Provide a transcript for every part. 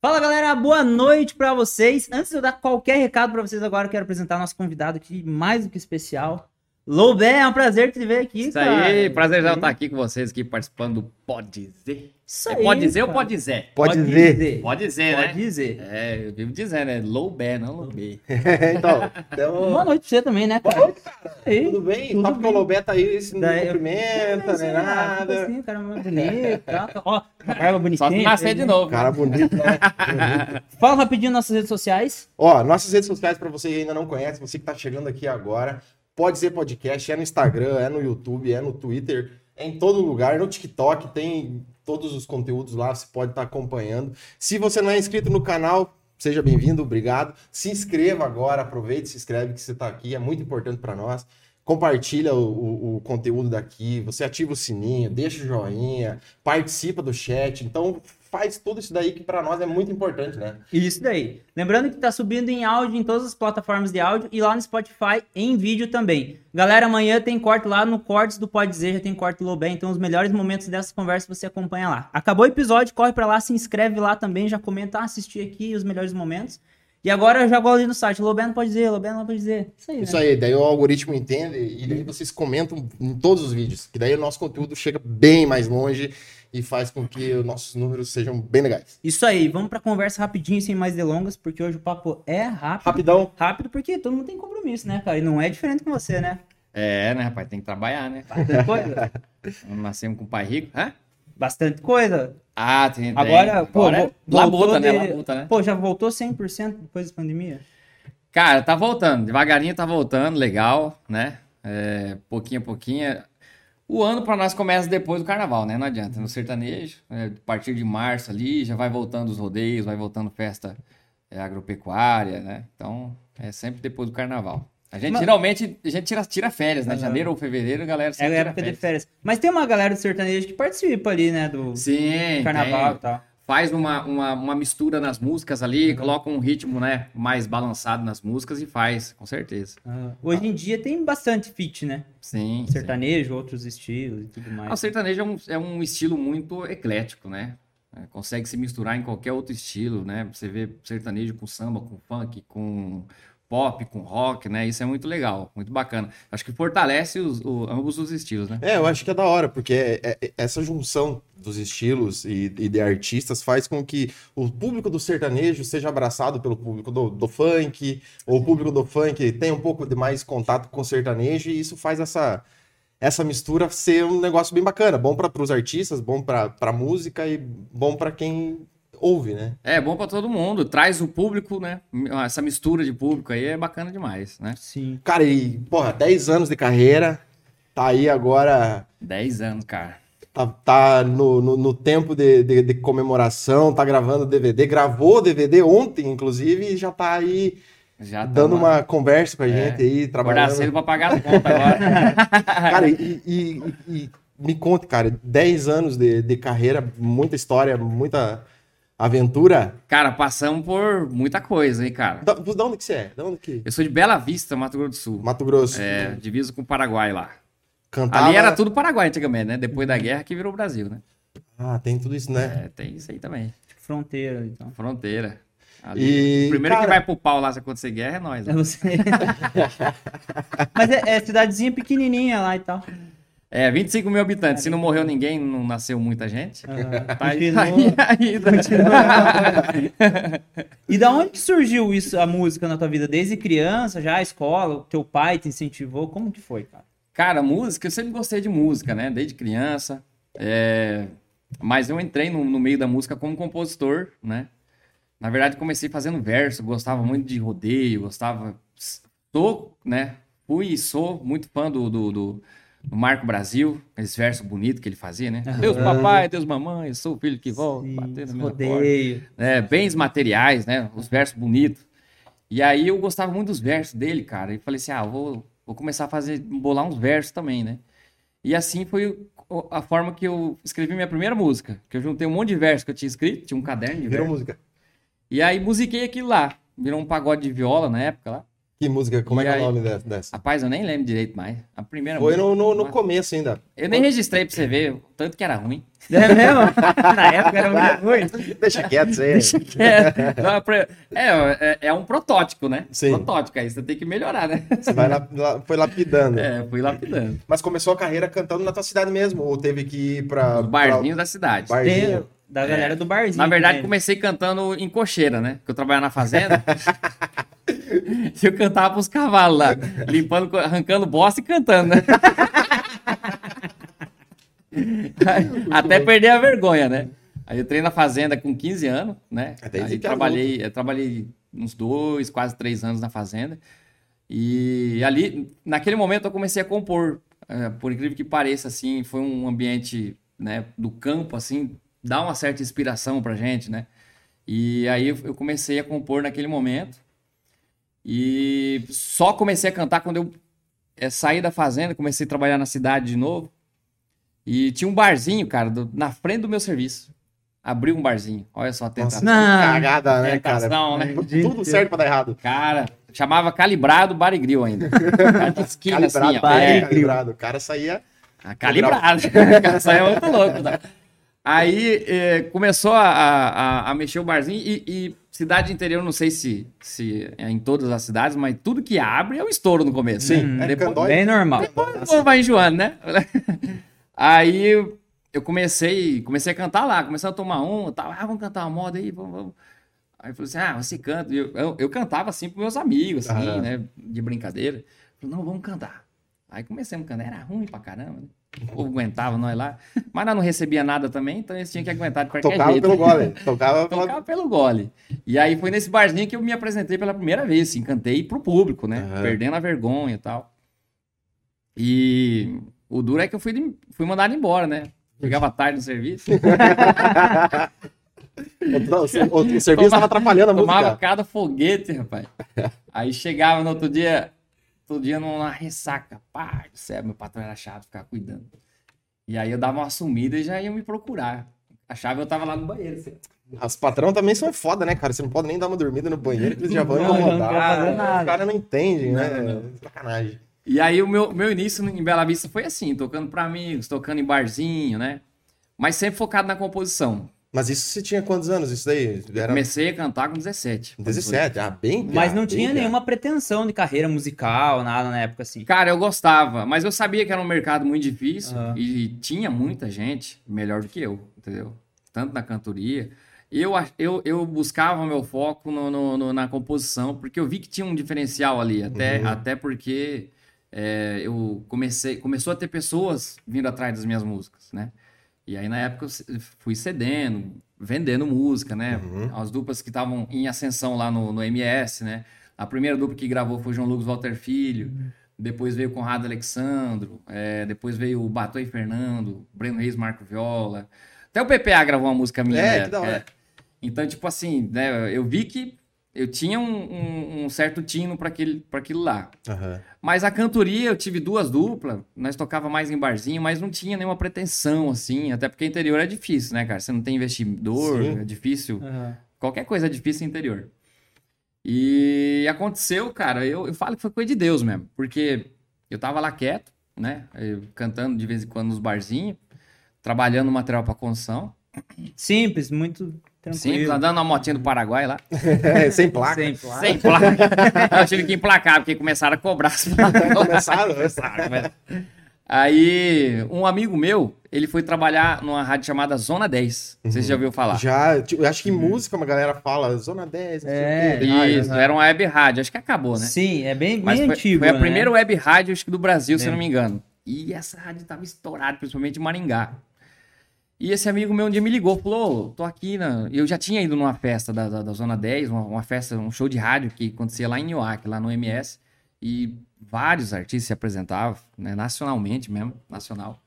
Fala galera, boa noite pra vocês. Antes de eu dar qualquer recado pra vocês agora, eu quero apresentar nosso convidado aqui, mais do que especial. Loubé, é um prazer te ver aqui, Isso cara. aí, prazer já estar aqui com vocês, aqui participando do Pode Dizer. Isso É aí, pode dizer ou cara. pode dizer? Pode dizer. Pode dizer, Pode né? dizer. É, eu vivo dizendo, é Loubé, não Loubé. então, então Boa noite pra você também, né, cara? Aí. tudo bem? Tudo Só porque o bem. Lobeto aí se não Daí cumprimenta, nem é, nada. Assim, cara, mais bonito, tá? Ó, a barba bonitinha. Só se nascer de né? novo. Cara bonito, né? Fala rapidinho nossas redes sociais. Ó, nossas redes sociais, pra você que ainda não conhece, você que tá chegando aqui agora, pode ser podcast, é no Instagram, é no YouTube, é no Twitter, é em todo lugar, no TikTok, tem todos os conteúdos lá, você pode estar acompanhando. Se você não é inscrito no canal, seja bem-vindo, obrigado. Se inscreva agora, aproveite, se inscreve que você tá aqui, é muito importante para nós. Compartilha o, o- o conteúdo daqui, você ativa o sininho, deixa o joinha, participa do chat. Então, faz tudo isso daí que para nós é muito importante, né? Isso daí. Lembrando que tá subindo em áudio em todas as plataformas de áudio e lá no Spotify em vídeo também. Galera, amanhã tem corte lá no Cortes do Pode Dizer, já tem corte do Lobé, então os melhores momentos dessa conversa você acompanha lá. Acabou o episódio, corre pra lá, se inscreve lá também, já comenta, ah, assisti aqui os melhores momentos. E agora eu já vou ali no site, Lobé não pode dizer, Lobé não pode dizer. Isso aí, Isso né? aí, daí o algoritmo entende e daí vocês comentam em todos os vídeos. Que daí o nosso conteúdo chega bem mais longe e faz com que os nossos números sejam bem legais. Isso aí, vamos pra conversa rapidinho, sem mais delongas, porque hoje o papo é rápido. Rapidão. Rápido porque todo mundo tem compromisso, né, cara? E não é diferente com você, né? É, né, rapaz? Tem que trabalhar, né? Bastante coisa. Nascemos com um pai rico. Hã? Bastante coisa. Ah, tem. tem. Agora, pô, Agora é labuta, né? de- Labuta, né? Pô, já voltou 100% depois da pandemia? Cara, tá voltando. Devagarinho tá voltando, legal, né? É, pouquinho a pouquinho. O ano pra nós começa depois do carnaval, né? Não adianta. No sertanejo, é, a partir de março ali, já vai voltando os rodeios, vai voltando festa é, agropecuária, né? Então, é sempre depois do carnaval. A gente Mas- geralmente a gente tira, tira férias, né? Aham. Janeiro ou fevereiro, a galera É sempre a tira época de férias. férias. Mas tem uma galera do sertanejo que participa ali, né? Do Sim, carnaval tem. e tal. Faz uma, uma, uma mistura nas músicas ali, coloca um ritmo, né, mais balançado nas músicas e faz, com certeza. Ah, hoje em dia tem bastante feat, né? Sim. sim. Sertanejo, outros estilos e tudo mais. Ah, o sertanejo é um, é um estilo muito eclético, né? É, consegue se misturar em qualquer outro estilo, né? Você vê sertanejo com samba, com funk, com pop, com rock, né? Isso é muito legal, muito bacana. Acho que fortalece os, o- ambos os estilos, né? É, eu acho que é da hora, porque é- é- essa junção dos estilos e, e de artistas faz com que o público do sertanejo seja abraçado pelo público do, do funk, ou o público do funk tenha um pouco de mais contato com o sertanejo, e isso faz essa, essa mistura ser um negócio bem bacana. Bom para os artistas, bom para a música e bom para quem ouve, né? É bom pra todo mundo, traz o público, né? Essa mistura de público aí é bacana demais, né? Sim. Cara, e, porra, 10 anos de carreira, tá aí agora. 10 anos, cara. Tá, tá no, no, no tempo de, de, de comemoração, tá gravando DVD, gravou o DVD ontem, inclusive, e já tá aí Já dando tamo- uma conversa com a É. gente aí, Acordar trabalhando. cedo pra pagar as contas agora. Cara, e, e- e me conta, cara, 10 anos de, de carreira, muita história, muita aventura. cara, passamos por muita coisa, hein, cara. Da, da onde que você é? Da onde que? Eu sou de Bela Vista, Mato Grosso do Sul. Mato Grosso. É, diviso com o Paraguai lá. Cantava... Ali era tudo Paraguai antigamente, né? Depois da guerra que virou Brasil, né? Ah, tem tudo isso, né? É, tem isso aí também. Fronteira, então. Fronteira. Ali. E, o primeiro cara, que vai pro pau lá se acontecer guerra é nós. É Né? você. Mas é, é cidadezinha pequenininha lá e tal. É, 25 mil habitantes. Se não morreu ninguém, não nasceu muita gente. Ah, Tá aí, aí, E da onde que surgiu isso, a música na tua vida? Desde criança, já a escola, o teu pai te incentivou? Como que foi, cara? Cara, música, eu sempre gostei de música, né? Desde criança. É, Mas eu entrei no, no meio da música como compositor, né? Na verdade, comecei fazendo verso, gostava muito de rodeio, gostava. Sou, né? Fui e sou muito fã do, do, do- do Marco Brasil, esse verso bonito que ele fazia, né? Deus papai, Deus mamãe, eu sou o filho que volta, Sim, batendo na minha porta rodeio. né, bens materiais, né? Os versos bonitos. E aí eu gostava muito dos versos dele, cara. E falei assim, ah, vou, vou começar a fazer, bolar uns versos também, né? E assim foi a forma que eu escrevi minha primeira música. Que eu juntei um monte de versos que eu tinha escrito, tinha um caderno de Virou versos. música. E aí musiquei aquilo lá. Virou um pagode de viola na época lá. Que música? Como E é que é aí? o nome dessa? Rapaz, eu nem lembro direito mais. A primeira Foi música. no, no, no começo ainda. Eu nem registrei pra você ver, o tanto que era ruim. É mesmo? Na época era muito ruim. Deixa quieto isso aí. É, não, pra- é, é, é um protótipo, né? Sim. Protótipo, aí você tem que melhorar, né? Você vai lá, lá- foi lapidando. É, fui lapidando. Mas começou a carreira cantando na tua cidade mesmo? Ou teve que ir pra. Os barzinhos da cidade. pra- barzinho? Tem da galera do barzinho. Na verdade, também. comecei cantando em cocheira, né? Porque eu trabalhava na fazenda. eu cantava pros cavalos lá, limpando, arrancando bosta e cantando, né? Até perder a vergonha, né? Aí eu treino na fazenda com 15 anos, né? Até Aí é trabalhei, trabalhei uns dois, quase três anos na fazenda. E ali, naquele momento, eu comecei a compor. É, por incrível que pareça, assim, foi um ambiente né, do campo, assim, dá uma certa inspiração pra gente, né? E aí eu comecei a compor naquele momento. E só comecei a cantar quando eu eh, saí da fazenda, comecei a trabalhar na cidade de novo. E tinha um barzinho, cara, do- na frente do meu serviço. Abriu um barzinho. Olha só a Nossa, tentação. que Não. cagada, né, cara? Tentação, né? Tudo certo pra dar errado. Cara, chamava Calibrado Barigril ainda. Cara de esquina, assim, Calibrado, ó. É, é, calibrado. O cara saía. Ah, Calibrado. O cara saiu muito louco. Tá? Aí eh, começou a, a, a mexer o barzinho e, e cidade interior, não sei se, se é em todas as cidades, mas tudo que abre é um estouro no começo. Sim, né? é Depois. Bem normal. o povo vai enjoando, né? Aí eu comecei, comecei a cantar lá, comecei a tomar um, tal, ah, vamos cantar uma moda aí, vamos, vamos. Aí falou assim, ah, você canta. Eu, eu, eu cantava assim pros meus amigos, assim, né? De brincadeira. Falei, não, vamos cantar. Aí comecei a cantar, era ruim pra caramba. né? O povo aguentava nós lá. Mas nós não recebia nada também, então eles tinham que aguentar de qualquer Tocava jeito. pelo gole. Tocava pela. Tocava pelo gole. E aí foi nesse barzinho que eu me apresentei pela primeira vez, assim, cantei pro público, né? Aham. Perdendo a vergonha e tal. E o duro é que eu fui, fui mandado embora, né? Chegava tarde no serviço, O, o- o serviço tava atrapalhando a tomava música. cada foguete, rapaz. Aí chegava no outro dia, todo dia numa ressaca. Pai do céu, meu patrão era chato ficar cuidando. E aí eu dava uma sumida e já ia me procurar. Achava que eu tava lá no banheiro. assim. As patrão também são foda, né, cara? Você não pode nem dar uma dormida no banheiro, que eles já vão incomodar. nada. Os caras não entendem, né? Não. Sacanagem. E aí o meu, meu início em Bela Vista foi assim, tocando pra amigos, tocando em barzinho, né? Mas sempre focado na composição. Mas isso você tinha quantos anos? Isso daí? Era Comecei a cantar com 17. 17. Ah, bem. Mas não bem tinha piá. nenhuma pretensão de carreira musical, nada na época assim. Cara, eu gostava, mas eu sabia que era um mercado muito difícil Aham. e tinha muita gente melhor do que eu, entendeu? Tanto na cantoria. Eu, eu, eu buscava meu foco no, no- no- na composição, porque eu vi que tinha um diferencial ali, até, Uhum. até porque é, eu comecei, começou a ter pessoas vindo atrás das minhas músicas, né? E aí na época eu fui cedendo, vendendo música, né? Uhum. As duplas que estavam em ascensão lá no, no MS, né? A primeira dupla que gravou foi João Lucas Walter Filho. Depois veio o Conrado Alexandro. é, depois veio o Bato e Fernando. Breno Reis, Marco Viola. Até o PPA gravou uma música minha. É, que da hora. Então, tipo assim, né? Eu vi que eu tinha um, um- um certo tino para aquilo lá. Aham. Mas a cantoria, eu tive duas duplas, nós tocava mais em barzinho, mas não tinha nenhuma pretensão, assim, até porque interior é difícil, né, cara? Você não tem investidor, Sim. é difícil. Aham. Qualquer coisa é difícil interior. E aconteceu, cara, eu, eu falo que foi coisa de Deus mesmo, porque eu tava lá quieto, né, eu cantando de vez em quando nos barzinhos, trabalhando material para construção, Simples, muito tranquilo. simples, andando na motinha do Paraguai lá, É, sem placa. Sempre. lá. sem placa. eu tive que emplacar, porque começaram a cobrar as placas. Começaram, Começaram. Aí, um amigo meu, ele foi trabalhar numa rádio chamada Zona 10. Não sei se já ouviu falar. Já, tipo, acho que em música uma galera fala Zona 10, não sei É, o quê, de rádio, Isso, né? era uma web rádio, acho que acabou, né? Sim, é bem, bem Mas foi, antigo. foi a né? primeira web rádio, acho que do Brasil, se eu É. não me engano. E essa rádio tava estourada, principalmente em Maringá. E esse amigo meu um dia me ligou, falou, "Ô, tô aqui na... Eu já tinha ido numa festa da, da, da Zona 10, uma, uma festa, um show de rádio que acontecia lá em Nioac, lá no MS. E vários artistas se apresentavam, né, nacionalmente mesmo, nacional.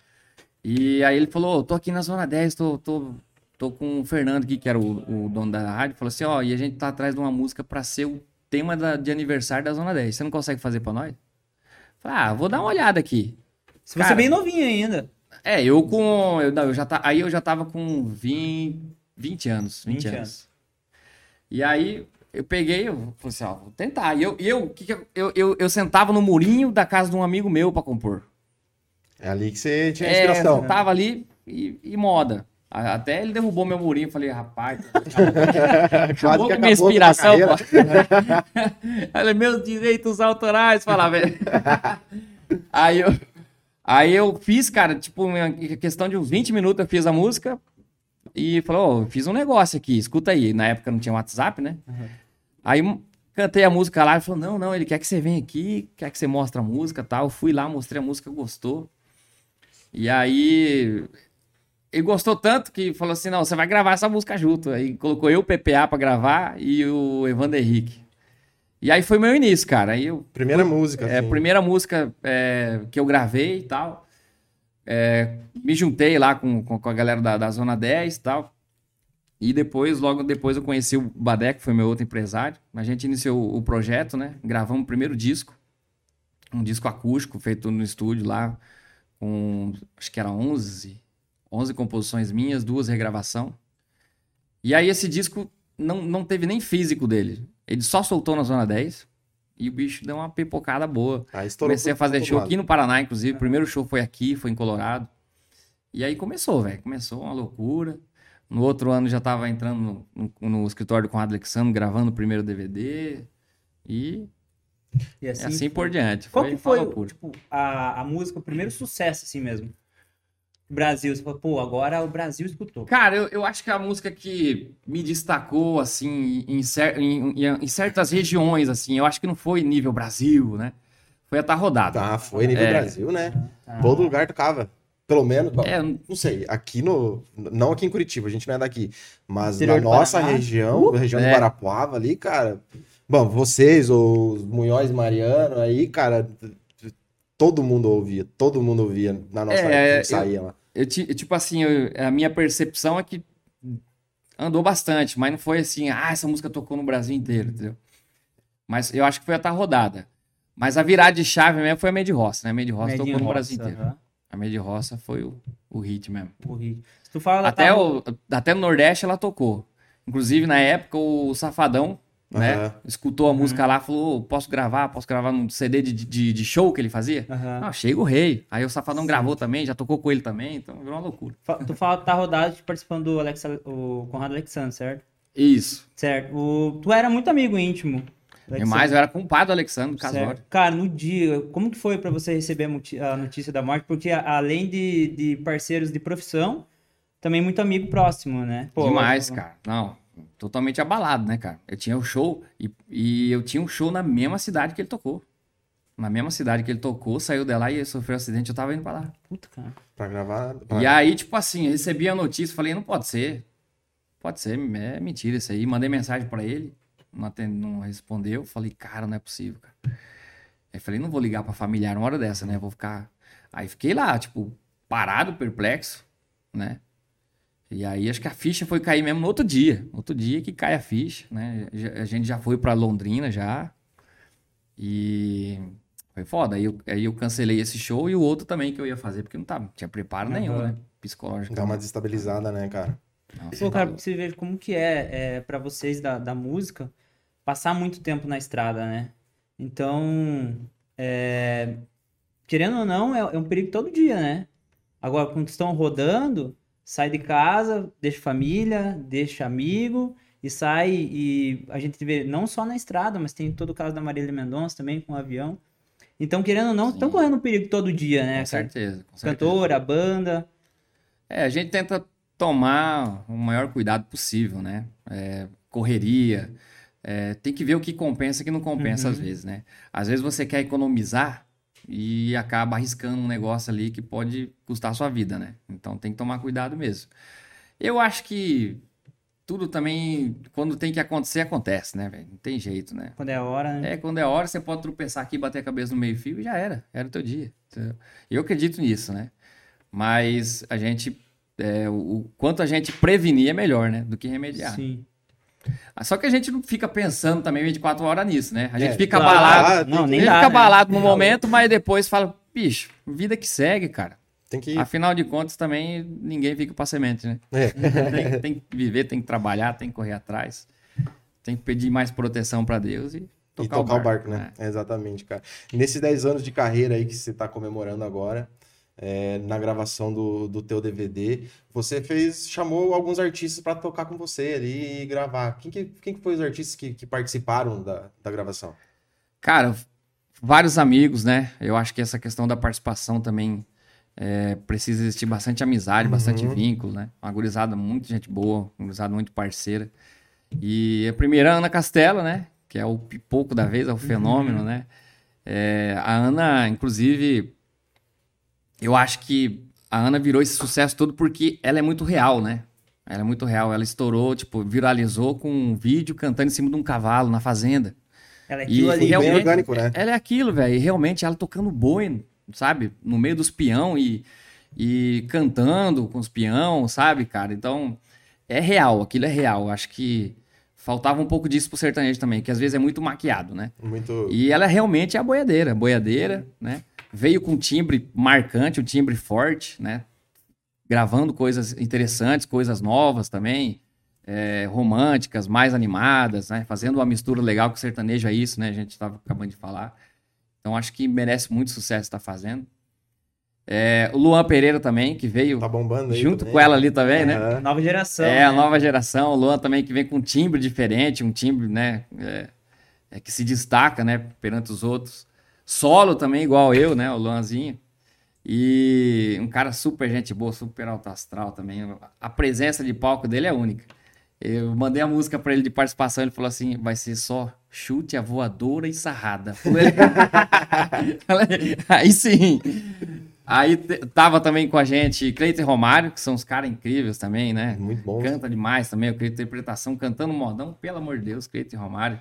E aí ele falou, "Ô, tô aqui na Zona 10, tô, tô, tô com o Fernando aqui, que era o, o dono da rádio. Falou assim, ó, e a gente tá atrás de uma música pra ser o tema da- de aniversário da Zona 10. Você não consegue fazer pra nós? Falei, ah, vou dar uma olhada aqui. Se você é Cara, bem novinho ainda. É, eu com. Eu, não, eu já tá, aí eu já tava com 20, 20 anos. 20, 20 anos. E aí eu peguei, eu falei assim, ó, vou tentar. E eu, e eu, que que eu, eu, eu, eu sentava no murinho da casa de um amigo meu pra compor. É ali que você tinha É, inspiração. tava ali e, e moda. A- Até ele derrubou meu murinho, eu falei, rapaz, Quase acabou com a minha inspiração. Olha, meus direitos autorais, falava. aí eu, aí eu fiz, cara, tipo, em questão de uns 20 minutos eu fiz a música e falou, ó, fiz um negócio aqui, escuta aí. Na época não tinha WhatsApp, né? Aí m- cantei a música lá, ele falou, não, não, ele quer que você venha aqui, quer que você mostre a música e tal. Eu fui lá, mostrei a música, gostou. E aí ele gostou tanto que falou assim: não, você vai gravar essa música junto. Aí colocou eu, o PPA, pra gravar e o Evander Henrique. E aí foi meu início, cara. Aí eu, Primeira música. é, assim. primeira música é, que eu gravei e tal. É, me juntei lá com, com, com a galera da, da Zona 10 e tal. E depois, logo depois, eu conheci o Badé, que foi meu outro empresário. A gente iniciou o projeto, né? Gravamos o primeiro disco. Um disco acústico feito no estúdio lá. Com, acho que era 11, 11 composições minhas, duas regravação. E aí esse disco não, não teve nem físico dele. Ele só soltou na Zona 10. E o bicho deu uma pipocada boa. Aí estourou Comecei a fazer show lado. aqui no Paraná, inclusive. O primeiro show foi aqui, foi em Colorado. E aí começou, velho. Começou uma loucura. No outro ano já tava entrando no, no, no escritório com o Alexandre, gravando o primeiro DVD. E E assim, assim por diante. Qual foi que foi, tipo, a, a música, o primeiro sucesso, assim mesmo? Brasil, você falou, pô, agora o Brasil escutou. Cara, eu, eu acho que a música que me destacou, assim, em, cer- em- em- em certas regiões, assim, eu acho que não foi nível Brasil, né? Foi a Tá Rodada. Tá, foi nível É. Brasil, né? Tá. Todo lugar tocava. Pelo menos, bom, É, não sei, aqui no. Não aqui em Curitiba, a gente não é daqui. Mas na nossa Paraná. região, Uh, região é. do Guarapuava ali, cara. Bom, vocês, os Munhóis e Mariano, aí, cara, todo mundo ouvia, todo mundo ouvia na nossa É, época que saía lá. Eu, ti- tipo assim, eu- a minha percepção é que andou bastante, mas não foi assim, ah, essa música tocou no Brasil inteiro, entendeu? Mas eu acho que foi a tá rodada. Mas a virada de chave mesmo foi a Meia de Roça, né? A Meia de Roça tocou no Roça, Brasil inteiro. aham, A Meia de Roça foi o, o hit mesmo. o hit. Se tu fala Até, tá- o, até no Nordeste ela tocou. Inclusive, na época, o Safadão, né? Aham. Escutou a música lá, falou, posso gravar, posso gravar num CD de, de, de show que ele fazia? Aham. Ah, chega o rei. Aí o Safadão gravou também, já tocou com ele também, então virou uma loucura. Tu fala tá rodado participando do Alex, o Conrado Alexandre, certo? Isso. Certo. O, tu era muito amigo íntimo. Alexandre, mais, eu era compadre do Alexandre Casório. Cara, no dia, como que foi pra você receber a notícia da morte? Porque além de, de parceiros de profissão, também muito amigo próximo, né? Pô, Demais, eu- cara. Não, totalmente abalado, né, cara? Eu tinha o show e, e eu tinha um show na mesma cidade que ele tocou. Na mesma cidade que ele tocou, saiu de lá e sofreu um acidente, eu tava indo pra lá. Puta, cara. Pra gravar. E aí, tipo assim, eu recebi a notícia, falei, não pode ser. Pode ser, é mentira isso aí. Mandei mensagem pra ele, não, atende, não respondeu. Falei, cara, não é possível, cara. Aí falei, não vou ligar pra familiar uma hora dessa, né? Vou ficar. Aí fiquei lá, tipo, parado, perplexo, né? E aí acho que a ficha foi cair mesmo no outro dia. Outro dia que cai a ficha, né? Já- A gente já foi pra Londrina já. E foi foda. Aí eu, aí eu cancelei esse show e o outro também que eu ia fazer, porque não tava, não tinha preparo nenhum, Aham. né? Psicológico. Dá uma desestabilizada, né, cara? Não, você Pô, tá cara, porque você veja como que é, é para vocês da, da música passar muito tempo na estrada, né? Então, é, querendo ou não, é, é um perigo todo dia, né? Agora, quando estão rodando, sai de casa, deixa família, deixa amigo e sai e a gente vê não só na estrada, mas tem todo o caso da Marília Mendonça também com o avião. Então, querendo ou não, estão correndo um perigo todo dia, né? Com certeza, com certeza. Cantora, banda. É, a gente tenta tomar o maior cuidado possível, né? É, correria. é, tem que ver o que compensa e o que não compensa Uhum. às vezes, né? Às vezes você quer economizar e acaba arriscando um negócio ali que pode custar a sua vida, né? Então tem que tomar cuidado mesmo. Eu acho que tudo também, quando tem que acontecer, acontece, né, velho? Não tem jeito, né? Quando é hora, né? É, quando é hora, você pode tropeçar aqui, bater a cabeça no meio-fio e já era. Era o teu dia. Eu acredito nisso, né? Mas a gente. é, o, o quanto a gente prevenir é melhor, né? Do que remediar. Sim. Só que a gente não fica pensando também 24 horas nisso, né? A gente É, fica claro. abalado. Ah, Não, nem A gente dá, fica né? abalado no momento, mas depois fala, bicho, vida que segue, cara. Tem que. Afinal de contas, também ninguém fica pra semente, né? É. Tem, tem que viver, tem que trabalhar, tem que correr atrás. tem que pedir mais proteção para Deus e tocar, e tocar o, barco, o barco, né? É. Exatamente, cara. nesses 10 anos de carreira aí que você está comemorando agora, é, na gravação do, do teu DVD, você fez, chamou alguns artistas para tocar com você ali e gravar. Quem que, quem que foi os artistas que, que participaram da, da gravação? Cara, vários amigos, né? Eu acho que essa questão da participação também é, precisa existir bastante amizade, uhum. bastante vínculo, né? Uma gurizada muito gente boa, uma gurizada muito parceira. E a primeira, Ana Castela, né? Que é o pipoco da vez, é o uhum. fenômeno, uhum. né? É, a Ana, inclusive, eu acho que a Ana virou esse sucesso todo porque ela é muito real, né? Ela é muito real. Ela estourou, tipo, viralizou com um vídeo cantando em cima de um cavalo na fazenda. Ela é aquilo e ali, realmente, bem orgânico, né? Ela é aquilo, velho. E realmente ela tocando boi, sabe? No meio dos peão e, e cantando com os peão, sabe, cara? Então, é real. Aquilo é real. Acho que faltava um pouco disso pro sertanejo também, que às vezes é muito maquiado, né? Muito... E ela realmente é a boiadeira. Boiadeira, né? Veio com um timbre marcante, um timbre forte, né? Gravando coisas interessantes, coisas novas também, é, românticas, mais animadas, né? Fazendo uma mistura legal com o sertanejo é isso, né? A gente estava acabando de falar. Então acho que merece muito sucesso estar tá fazendo. É, o Luan Pereira também, que veio tá bombando aí junto também. com ela ali também, né? Nova geração. É, né? a nova geração. O Luan também que vem com um timbre diferente, um timbre, né? É, é, que se destaca, né? Perante os outros. Solo também, igual eu, né? O Luanzinho. E um cara super gente boa, super alto astral também. A presença de palco dele é única. Eu mandei a música para ele de participação, ele falou assim: vai ser só chute a voadora e sarrada. Aí sim. Aí tava também com a gente Cleiton Romário, que são uns caras incríveis também, né? Muito bom. Canta demais também, eu creio interpretação, cantando modão, pelo amor de Deus, Cleiton Romário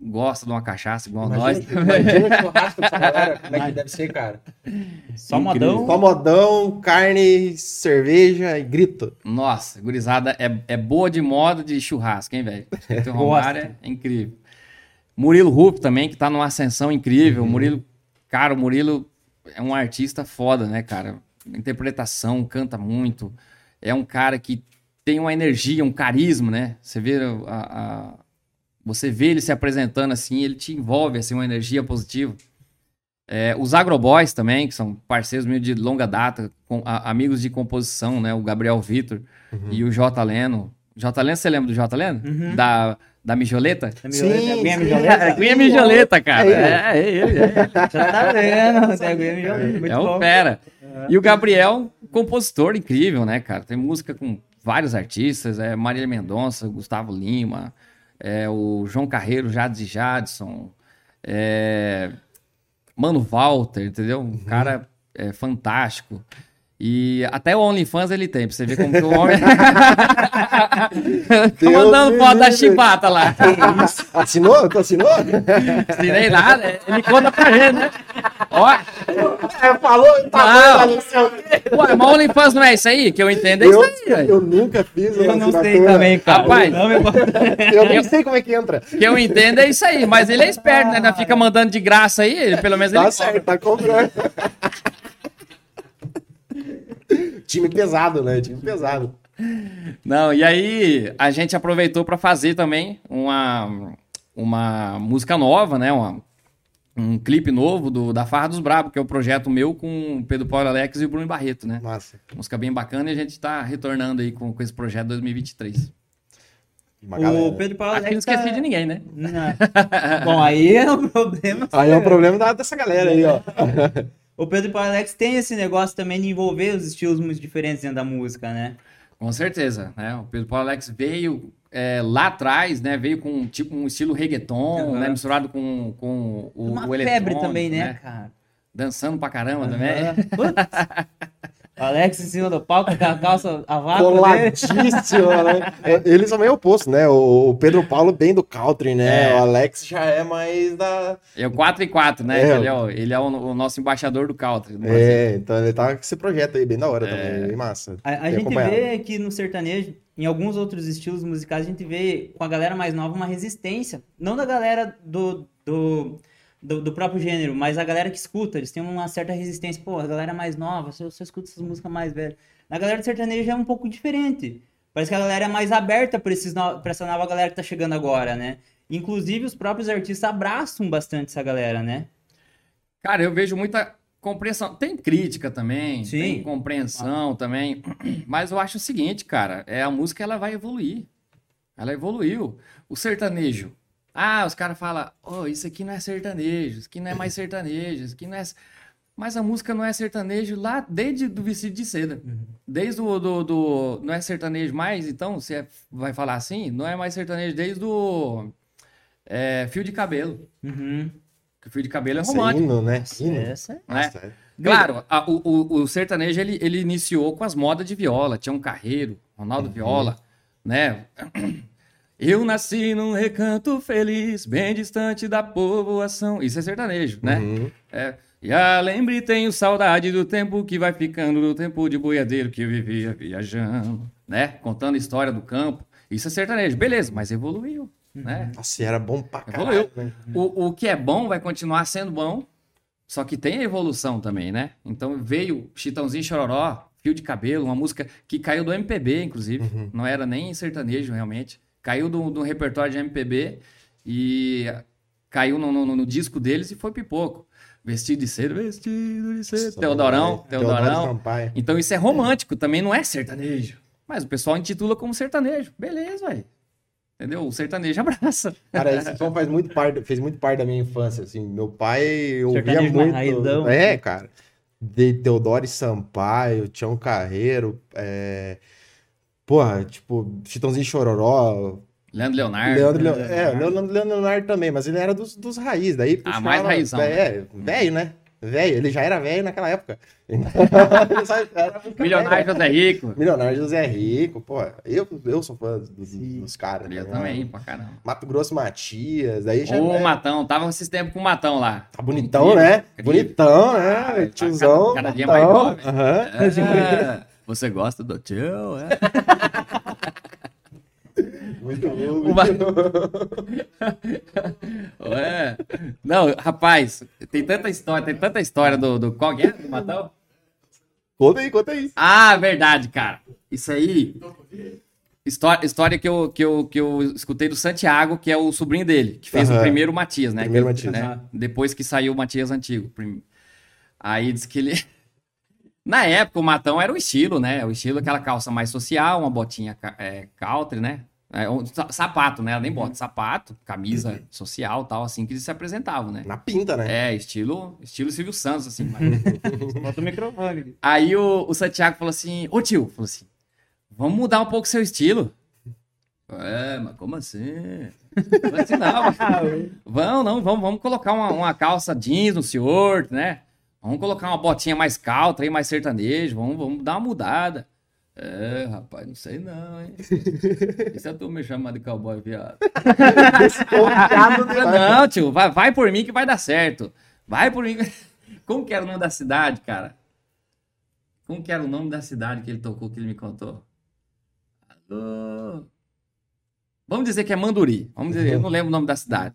gosta de uma cachaça igual imagina, nós. Imagina o churrasco dessa galera, como é que deve ser, cara? Só modão. Só modão, carne, cerveja e grito. Nossa, gurizada é, é boa de modo de churrasco, hein, velho? O Romário é incrível. Murilo Rupp também, que tá numa ascensão incrível. Uhum. Murilo, cara, o Murilo é um artista foda, né, cara? Interpretação, canta muito. É um cara que tem uma energia, um carisma, né? Você vê a, a você vê ele se apresentando assim, ele te envolve assim, uma energia positiva. É, os Agroboys também, que são parceiros meio de longa data, com, a, amigos de composição, né? O Gabriel Vitor uhum. e o J. Leno. J. Leno, você lembra do J. Leno? Uhum. Da, da Mijoleta? Sim, Mijoleta? Guinha Mijoleta, cara. É, é ele. É, é. Já tá vendo. É Guinha Mijoleta. É um fera. E o Gabriel, compositor incrível, né, cara? Tem música com vários artistas, é Marília Mendonça, Gustavo Lima, é, o João Carreiro, Jades e Jadson, é, Mano Walter, entendeu? Um uhum. cara é, fantástico. E até o OnlyFans ele tem, pra você ver como que o homem. tá mandando foto da chibata lá. Assinou? Tu assinou? Assinei nada, ele conta pra gente, né? Ó. É, falou tá bom, Ué, mas OnlyFans não é isso aí? Que eu entendo é eu, isso aí, Eu nunca fiz Eu não sei também, cara. Rapaz, não, eu nem sei como é que entra. Que eu entendo é isso aí, mas ele é esperto, né? Não fica mandando de graça aí, ele, pelo menos tá ele certo, tá comprando. Time pesado, né? Time pesado. Não, e aí a gente aproveitou para fazer também uma, uma música nova, né? Uma, um clipe novo do, da Farra dos Brabos, que é o projeto meu com o Pedro Paulo Alex e o Bruno Barreto, né? Massa. Música bem bacana e a gente está retornando aí com, com esse projeto 2023. o Pedro Paulo Alex. Aqui não esqueci tá... de ninguém, né? Não. Bom, aí é o problema. Aí é o problema dessa galera aí, ó. o Pedro Paulo Alex tem esse negócio também de envolver os estilos muito diferentes dentro da música, né? Com certeza, né? O Pedro Paulo Alex veio é, lá atrás, né? Veio com tipo um estilo reggaeton, uhum. né? Misturado com, com o, Uma o febre também, né, né, cara? Dançando pra caramba uhum. também. Alex em cima do palco com a calça a vácuo Coladíssima, né? É, eles são meio oposto, né? O Pedro Paulo bem do country, né? É. O Alex já é mais da... É o 4 e 4, né? É. Ele é, o, ele é o, o, nosso embaixador do country. É, então ele tá com esse projeto aí bem da hora é. também, bem massa. A, a gente vê que no sertanejo, em alguns outros estilos musicais, a gente vê com a galera mais nova uma resistência. Não da galera do... do do, do, próprio gênero, mas a galera que escuta, eles têm uma certa resistência. Pô, a galera mais nova, você, escuta essas músicas mais velhas. Na galera do sertanejo é um pouco diferente. Parece que a galera é mais aberta pra, esses no... essa nova galera que tá chegando agora, né? Inclusive, os próprios artistas abraçam bastante essa galera, né? Cara, eu vejo muita compreensão. Tem crítica também, Sim. tem compreensão também. Mas eu acho o seguinte, cara, é a música ela vai evoluir. Ela evoluiu. O sertanejo. Ah, os caras falam, oh, isso aqui não é sertanejo, isso aqui não é mais sertanejo, isso aqui não é. Mas a música não é sertanejo lá desde do vestido de seda. Desde o do, do. Não é sertanejo mais, então, você vai falar assim, não é mais sertanejo desde o. é, fio de cabelo. Uhum. Porque o fio de cabelo é é romântico. hino, né? Hino. Essa é... né? Nossa, é. Claro, a- o, o- o sertanejo ele, ele iniciou com as modas de viola. Tinha um carreiro, Ronaldo Uhum. Viola, né? Eu nasci num recanto feliz, bem distante da povoação. Isso é sertanejo, né? Uhum. É. E ah, lembre, tenho saudade do tempo que vai ficando, do tempo de boiadeiro que eu vivia viajando, né? Contando a história do campo. Isso é sertanejo, beleza, mas evoluiu, né? Nossa, era bom pra Evoluiu. caralho, né? O, o que é bom vai continuar sendo bom, só que tem a evolução também, né? Então veio Chitãozinho e Chororó, Fio de Cabelo, uma música que caiu do MPB, inclusive. Uhum. Não era nem sertanejo, realmente. Caiu do, do repertório de MPB e caiu no, no- no disco deles e foi pipoco. Vestido de seda, vestido de. Nossa, Teodorão, Teodoro Teodorão. Então isso é romântico, também não é sertanejo. Mas o pessoal intitula como sertanejo. Beleza, velho. Entendeu? O sertanejo abraça. Cara, esse som faz muito parte, fez muito parte da minha infância, assim. Meu pai ouvia Sertanejo muito. raizão. É, cara. De Teodoro e Sampaio, Tião Carreiro, é... Porra, tipo, Chitãozinho Chororó, Leandro Leonardo. Leandro, Leo- Leonardo. é, Leandro, Leandro Leonardo também, mas ele era dos, dos raiz, daí Ah, puxava- mais raizão, É, velho, né? Velho, ele já era velho naquela época. Era muito Milionário velho. José Rico. Milionário José Rico, pô, eu, eu sou fã dos, dos caras. Eu né? também, pra caramba. Mato Grosso Matias, aí já Ô, é, Matão, tava esses tempos com o Matão lá. tá bonitão, né? Incrível. Bonitão, né? Ah, Tiozão. cada- cada dia bonitão. mais jovem. Aham. É, você gosta do tio, é? Muito bom. Ma- Ué. Não, rapaz, tem tanta história, tem tanta história do, do qual é? Do Matão? Conta aí, conta aí. Ah, verdade, cara. Isso aí. História, história que, eu, que, eu, que eu escutei do Santiago, que é o sobrinho dele, que fez o primeiro Matias, né? Primeiro Que- Matias. né? Depois que saiu o Matias antigo. Aí diz que ele. Na época, o Matão era o estilo, né? O estilo, aquela calça mais social, uma botinha é, country, né? É, um sa- sapato, né? Nem bota, sapato, camisa social tal, assim que eles se apresentavam, né? Na pinta, né? É, estilo, estilo Silvio Santos, assim. Bota o microfone. Aí o, o Santiago falou assim: Ô tio, falou assim, vamos mudar um pouco seu estilo. É, mas como assim? Não assim não. vamos, não, vamos, vamos colocar uma, uma calça jeans no senhor, né? Vamos colocar uma botinha mais caltra aí, mais sertanejo, vamos, vamos dar uma mudada. É, rapaz, não sei não, hein? E se a turma me chamar de cowboy, viado? Não, tio, vai, vai por mim que vai dar certo. Vai por mim. Como que era o nome da cidade, cara? Como que era o nome da cidade que ele tocou, que ele me contou? Alô? Vamos dizer que é Manduri. Vamos dizer, eu não lembro o nome da cidade.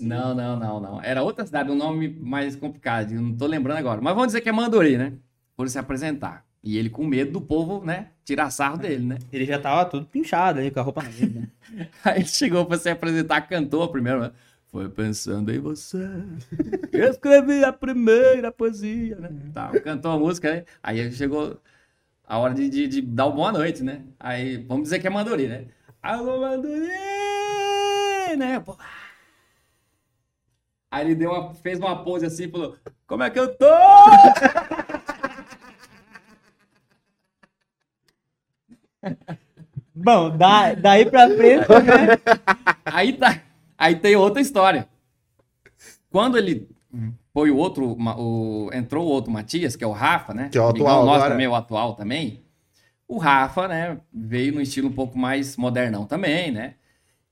Ah? Não, não, não, não. Era outra cidade, um nome mais complicado, não tô lembrando agora. Mas vamos dizer que é Manduri, né? Por se apresentar. E ele com medo do povo, né? Tirar sarro dele, né? Ele já tava tudo pinchado ali com a roupa na vida. né? Aí ele chegou pra se apresentar, cantou primeiro, né? Foi pensando em você. Eu escrevi a primeira poesia, né? Tá, cantou a música, né? Aí chegou a hora de, de, de dar o boa noite, né? Aí, vamos dizer que é Manduri, né? Alô, Manduri! Né? Pô. Aí ele deu uma, fez uma pose assim e falou: Como é que eu tô? Bom, da, daí pra frente, né? Aí tá. Aí tem outra história. Quando ele foi o outro, o, entrou o outro Matias, que é o Rafa, né? Que é o Amigão atual nosso também, o atual também. O Rafa, né, veio no estilo um pouco mais modernão também, né?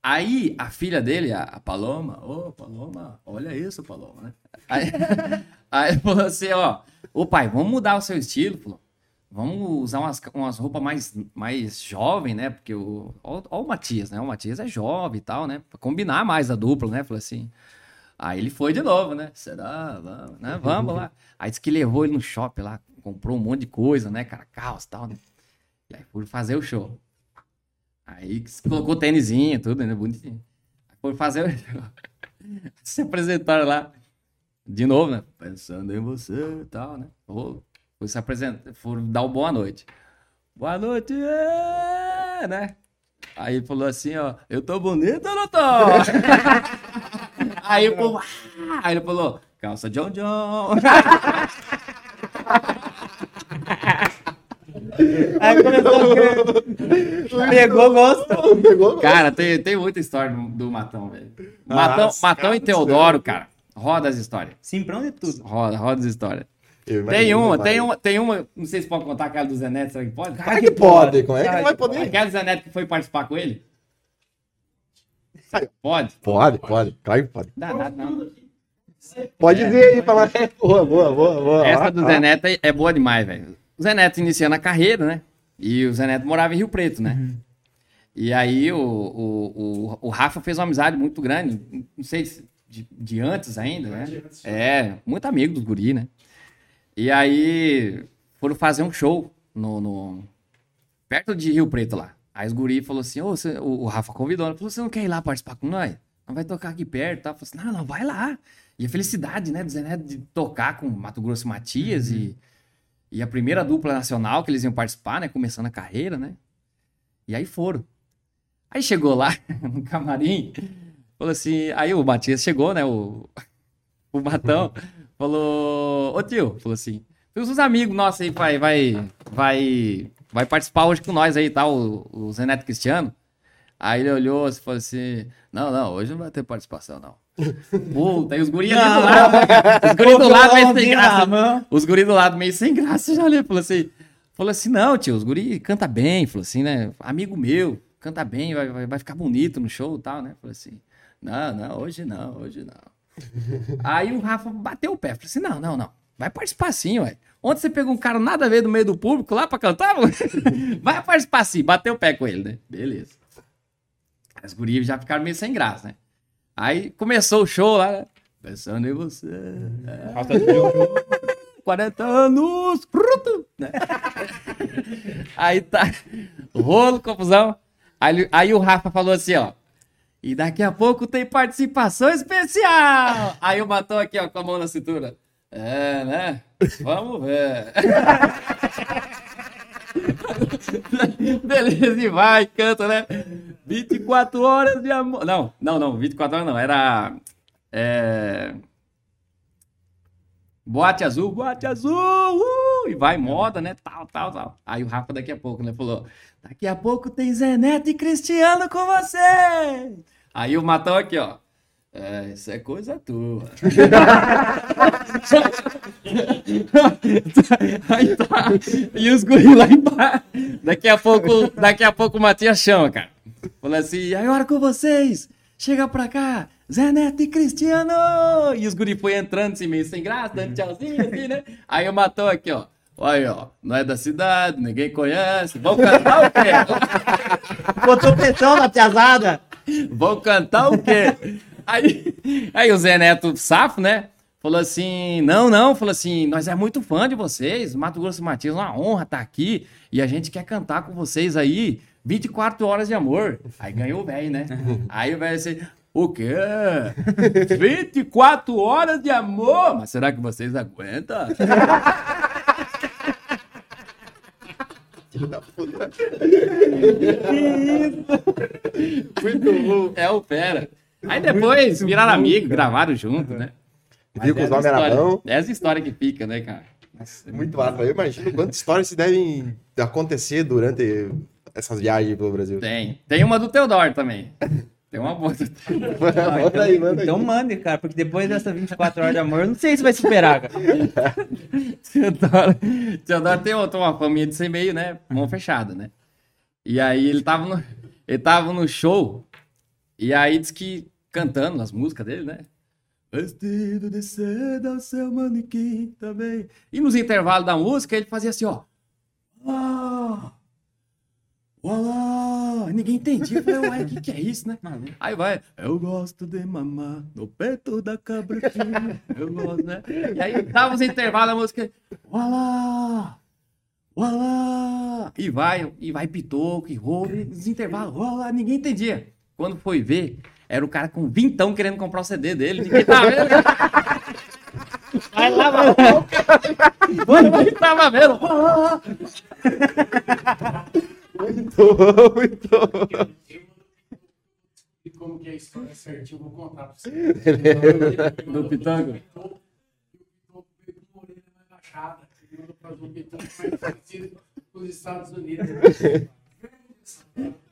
Aí a filha dele, a, Paloma, ô Paloma, olha isso, Paloma, né? Aí, aí falou assim, ó, ô pai, vamos mudar o seu estilo, falou. Vamos usar umas, umas roupas mais, mais jovem, né? Porque o. Ó, ó o Matias, né? O Matias é jovem e tal, né? Pra combinar mais a dupla, né? Falou assim. Aí ele foi de novo, né? Será? Vamos, né? Vamos lá. Aí disse que levou ele no shopping lá, comprou um monte de coisa, né? Cara, calça e tal, né? E aí fui fazer o show. Aí colocou tênisinho, tudo, né? Bonitinho. Foi fazer. Se apresentaram lá. De novo, né? Pensando em você e tal, né? Foi, foi se apresentar, foram dar o boa noite. Boa noite, é, né? Aí falou assim, ó, eu tô bonito ou não tô? Aí "Ah!" aí ele falou, calça John John. Aí começou a... Pegou gosto. Pegou? Cara, tem, tem muita história do, do Matão, velho. Ah, Matão, os Matão e Teodoro, cara. Roda as histórias. Simprão de tudo. Roda, roda as histórias. Eu Tem uma, tem uma, tem uma. Não sei se pode contar aquela do Zé Neto, será que pode? Claro que pode, como é que não vai poder? Aquela do Zé Neto que foi participar com ele? Pode? Pode, pode, claro que pode. Dá nada, não. Pode dizer aí, falar. Boa, boa, boa, boa. Essa do ó. Zé Neto é- é boa demais, velho. O Zé Neto iniciando a carreira, né? E o Zé Neto morava em Rio Preto, né? E aí o, o, o, o Rafa fez uma amizade muito grande, não sei se de, de antes ainda, né? É, muito amigo dos guri, né? E aí foram fazer um show no, no- perto de Rio Preto lá. Aí os guri falou assim, ô, você- o, o Rafa convidou, ele falou, você não quer ir lá participar com nós? Não vai tocar aqui perto, tá? Falei assim, não, não, vai lá. E a felicidade, né, do Zé Neto de tocar com Mato Grosso e Matias e, e a primeira dupla nacional que eles iam participar, né, começando a carreira, né? E aí foram. Aí chegou lá no camarim, falou assim, aí o Matias chegou, né, o, o Matão, falou, ô tio, falou assim, tem uns amigos nossos aí vai, vai, vai, vai participar hoje com nós aí, tá, o, o Zé Neto Cristiano. Aí ele olhou e falou assim, não, não, hoje não vai ter participação, não. Puta, e os guris ali do Não. lado, os guris do lado meio sem graça. Os guris do lado meio sem graça já ali, falou assim, falou assim, não, tio, os guris canta bem, falou assim, né, amigo meu, canta bem, vai, vai, vai ficar bonito no show e tal, né, falou assim, não, não, hoje não, hoje não. Aí o Rafa bateu o pé, falou assim, não, não, não, vai participar sim, ué. Ontem você pegou um cara nada a ver do meio do público lá pra cantar, vai participar sim, bateu o pé com ele, né, beleza. As gurias já ficaram meio sem graça, né. Aí começou o show lá, né? Pensando em você. é. 40 anos. Fruto, né? Aí tá. Rolo, confusão. Aí, aí o Rafa falou assim, ó. E daqui a pouco tem participação especial. Aí o Matão aqui, ó, com a mão na cintura. É, né? Vamos ver. Beleza, e vai, canta, né? 24 horas de amor. Não, não, não, 24 horas não. Era. É... Boate azul, boate azul, uh, e vai moda, né? Tal, tal, tal. Aí o Rafa daqui a pouco, né, falou: daqui a pouco tem Zé Neto e Cristiano com você. Aí o Matão aqui, ó. É, isso é coisa tua. Aí tá. E os guris lá embaixo. Daqui a pouco, daqui a pouco o Matias chama, cara. Falou assim, agora com vocês? Chega pra cá, Zé Neto e Cristiano! E os guri foi entrando assim, meio sem graça, dando tchauzinho, assim, né? Aí o Matão aqui, ó. Olha, ó, não é da cidade, ninguém conhece. Vamos cantar o quê? Botou pressão na piazada. Vão cantar o quê? Aí, aí o Zé Neto, safo, né? Falou assim: não, não, falou assim: nós é muito fã de vocês, Mato Grosso Matias, uma honra estar aqui e a gente quer cantar com vocês aí 24 horas de amor. Aí ganhou o velho, né? Aí o velho assim: o quê? 24 horas de amor? Mas será que vocês aguentam? Da puta. Muito bom. É o fera. Aí depois viraram amigos, gravaram junto, né? Viu que os nomes eram bons. Essa história que fica, né, cara? Nossa, Muito massa. Eu imagino quantas histórias se devem acontecer durante essas viagens pelo Brasil. Tem. Tem uma do Teodoro também. Tem uma boa. do Teodoro. manda aí, manda aí. Então mande, cara, porque depois dessa 24 horas de amor, eu não sei se vai superar, cara. Teodoro, Teodoro tem outra, uma família de ser meio, né? Mão fechada, né? E aí ele tava no, ele tava no show, e aí diz que cantando as músicas dele, né? Vestido de seda, seu manequim também. E nos intervalos da música ele fazia assim, ó. Ah! Olá! Ninguém entendia. Eu falei, ué, o que, que é isso, né? Aí vai, eu gosto de mamar no peito da cabretinha. Eu gosto, né? E aí tava os intervalos da música. Olá! Olá! E vai, e vai pitoco, e roubo, e os intervalos, olá, ninguém entendia. Quando foi ver, era o cara com vintão querendo comprar o CD dele. Ninguém tava vendo. Vai lá, vai lá. Ninguém tava vendo. Muito bom, muito bom. E como que é a história certinho, eu vou contar pra você. Do Pitango? O a baixada. Ele mandou fazer um Pitango mais parecido com os Estados Unidos.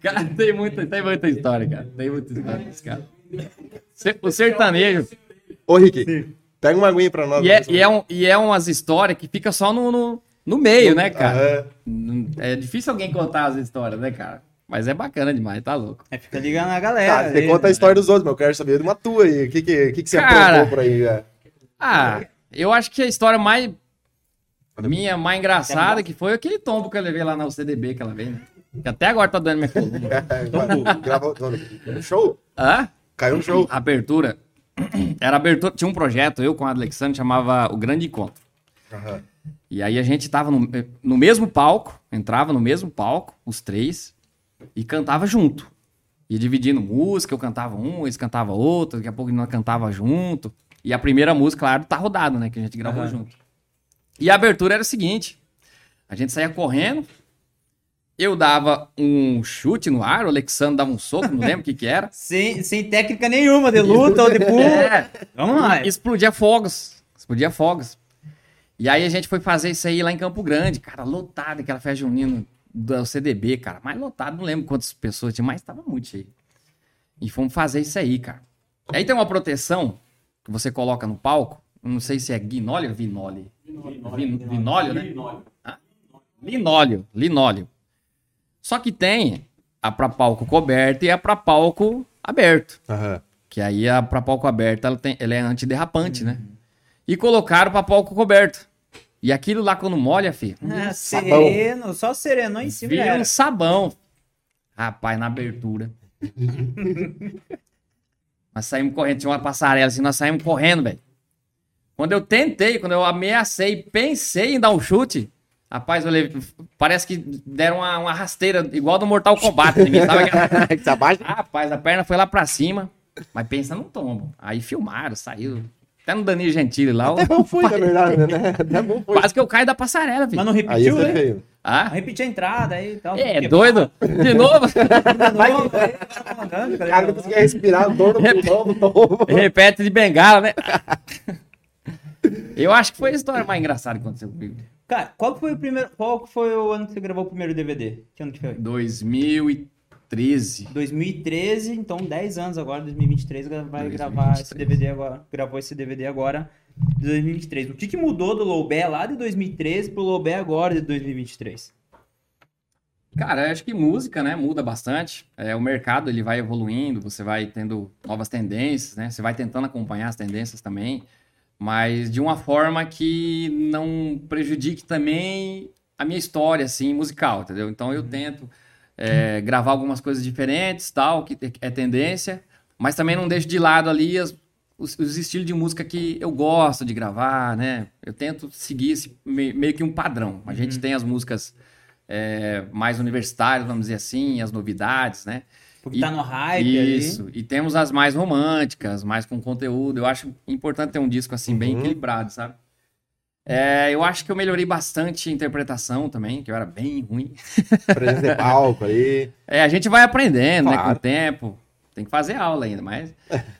Cara, tem muita, tem muita história, cara. Tem muita história desse cara. O sertanejo. Ô, Rick, pega uma aguinha pra nós. E é, e é, um, e é umas histórias que fica só no, no, no meio, né, cara? Aham. É difícil alguém contar as histórias, né, cara? Mas é bacana demais, tá louco. É, fica ligando na galera. Tá, você ali, conta a né? história dos outros, mas eu quero saber de uma tua aí. O que, que, que, que você Cara. aprontou por aí, velho? Ah, eu acho que a história mais. Minha mais engraçada que foi aquele tombo que eu levei lá na UCDB aquela vez, né? Que até agora tá doendo minha coluna. Gravou no show? Hã? Caiu no show. Abertura. Era abertura. Tinha um projeto, eu com a Alexandre, chamava O Grande Encontro. Aham. E aí a gente tava no, no mesmo palco, entrava no mesmo palco, os três, e cantava junto. E dividindo música, eu cantava um, eles cantavam outro, daqui a pouco nós cantava junto. E a primeira música, claro, tá rodado, né? Que a gente gravou Aham. junto. E a abertura era o seguinte: a gente saía correndo, eu dava um chute no ar, o Alexandre dava um soco, não lembro o que que era. Sem, sem técnica nenhuma, de luta ou de pulo. É, Vamos lá. explodia fogos. Explodia fogos. E aí a gente foi fazer isso aí lá em Campo Grande, cara, lotado aquela festa junina do CDB, cara. Mais lotado, não lembro quantas pessoas tinha, mas tava muito cheio. E fomos fazer isso aí, cara. Aí tem uma proteção que você coloca no palco, não sei se é guinóleo ou vinole. Vin- Vinóleo, né? Ah, Linóleo, linóleo. Só que tem a pra palco coberto e a pra palco aberto. Aham. Que aí a pra palco aberto ela, tem, ela é antiderrapante, né? E colocaram pra palco coberto. E aquilo lá quando molha, filho, Ah, Sabão. sereno, só serenou em cima. vira já um sabão. Rapaz, na abertura. nós saímos correndo, tinha uma passarela assim, nós saímos correndo, velho. Quando eu tentei, quando eu ameacei, pensei em dar um chute, rapaz, levei, parece que deram uma, uma rasteira igual do Mortal Kombat. mim, sabe aquela-? Rapaz, a perna foi lá pra cima, mas pensa num tombo. Aí filmaram, saiu. Até no Danilo Gentili lá, Até bom foi, na verdade, né? Até bom foi. quase que eu caio da passarela, Mas filho. não Aí repetiu, foi né? feio. Não Ah, repetiu a entrada aí e tal. é Porque- doido? De novo? De novo, aí, tá mandando, O cara. cara não conseguia respirar, dor no pulmão, no tombo. Repete de bengala, né? Eu acho que foi a história mais engraçada que aconteceu comigo. Cara, qual foi o primeiro. Qual foi o ano que você gravou o primeiro DVD? Que ano que foi? 2013. 2013, então 10 anos agora, 2023, gra- vai 2023. gravar esse DVD agora. Gravou esse DVD agora de 2023. O que, que mudou do Loubé lá de 2013 pro Loubé agora de 2023? Cara, eu acho que música, né, muda bastante. É, o mercado ele vai evoluindo, você vai tendo novas tendências, né? Você vai tentando acompanhar as tendências também, mas de uma forma que não prejudique também a minha história, assim, musical, entendeu? Então eu tento é, gravar algumas coisas diferentes, tal, que é tendência, mas também não deixo de lado ali as- os, os estilos de música que eu gosto de gravar, né? Eu tento seguir esse, me- meio que um padrão. A gente tem as músicas é, mais universitárias, vamos dizer assim, as novidades, né? Porque E- tá no hype Isso. E temos as mais românticas, mais com conteúdo. Eu acho importante ter um disco assim bem Uhum. equilibrado, sabe? É, eu acho que eu melhorei bastante a interpretação também, que eu era bem ruim. Presença de palco ali. É, a gente vai aprendendo, né, com Claro. o tempo. Tem que fazer aula ainda, mas,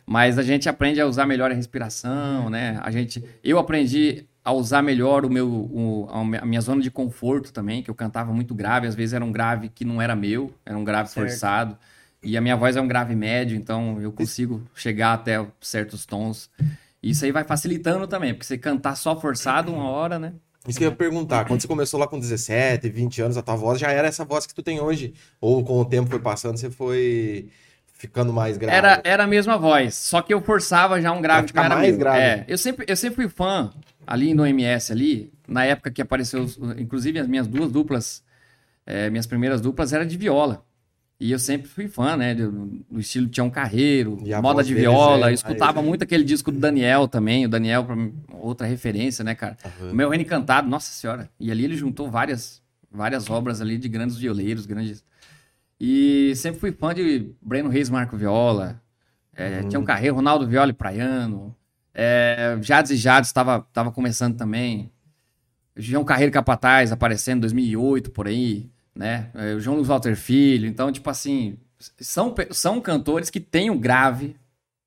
mas a gente aprende a usar melhor a respiração, né? A gente, eu aprendi a usar melhor o meu, o- a minha zona de conforto também, que eu cantava muito grave, às vezes era um grave que não era meu, era um grave Certo. forçado. E a minha voz é um grave médio, então eu consigo chegar até certos tons. Isso aí vai facilitando também, porque você cantar só forçado uma hora, né? Isso que eu ia perguntar. Quando você começou lá com 17, 20 anos, a tua voz já era essa voz que tu tem hoje? Ou com o tempo foi passando, você foi ficando mais grave? Era, era a mesma voz, só que eu forçava já um grave ficar mais grave. É, eu sempre, eu sempre fui fã ali no MS ali, na época que apareceu, inclusive as minhas duas duplas, é, minhas primeiras duplas era de viola. E eu sempre fui fã, né? Do, do estilo Tião Carreiro, moda de viola. é eu escutava mais- muito aquele disco do Daniel também. O Daniel, pra mim, outra referência, né, cara? O meu Reino Encantado, nossa senhora. E ali ele juntou várias, várias obras ali de grandes violeiros, grandes. E sempre fui fã de Breno Reis Marco Viola. É, Tião Carreiro, Ronaldo Viola e Praiano. É, Jades e Jades estava tava começando também. João Carreiro Capataz aparecendo em 2008, por aí, né? É, o João Luiz Walter Filho. Então, tipo assim, são, são cantores que têm um grave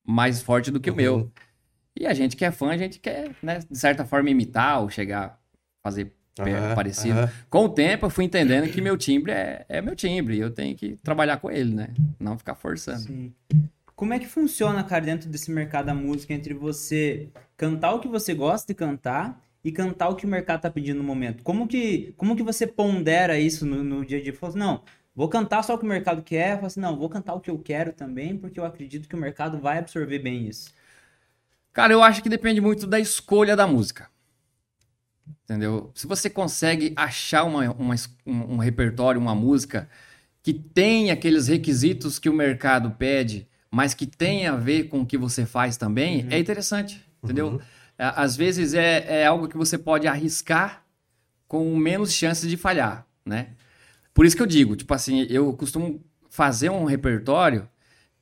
mais forte do que o meu. E a gente que é fã, a gente quer, né, de certa forma, imitar ou chegar a fazer Aham, parecido. aham. Com o tempo, eu fui entendendo que meu timbre é, é meu timbre. E eu tenho que trabalhar com ele, né? Não ficar forçando. Sim. Como é que funciona, cara, dentro desse mercado da música, entre você cantar o que você gosta de cantar e cantar o que o mercado tá pedindo no momento? Como que, como que você pondera isso no, no dia a dia? Fala assim, não, vou cantar só o que o mercado quer. Fala assim, não, vou cantar o que eu quero também, porque eu acredito que o mercado vai absorver bem isso. Cara, eu acho que depende muito da escolha da música. Entendeu? Se você consegue achar uma, uma um, um repertório, uma música que tem aqueles requisitos que o mercado pede, mas que tem a ver com o que você faz também, é interessante. Entendeu? À- Às vezes é, é algo que você pode arriscar com menos chances de falhar, né? Por isso que eu digo, tipo assim, eu costumo fazer um repertório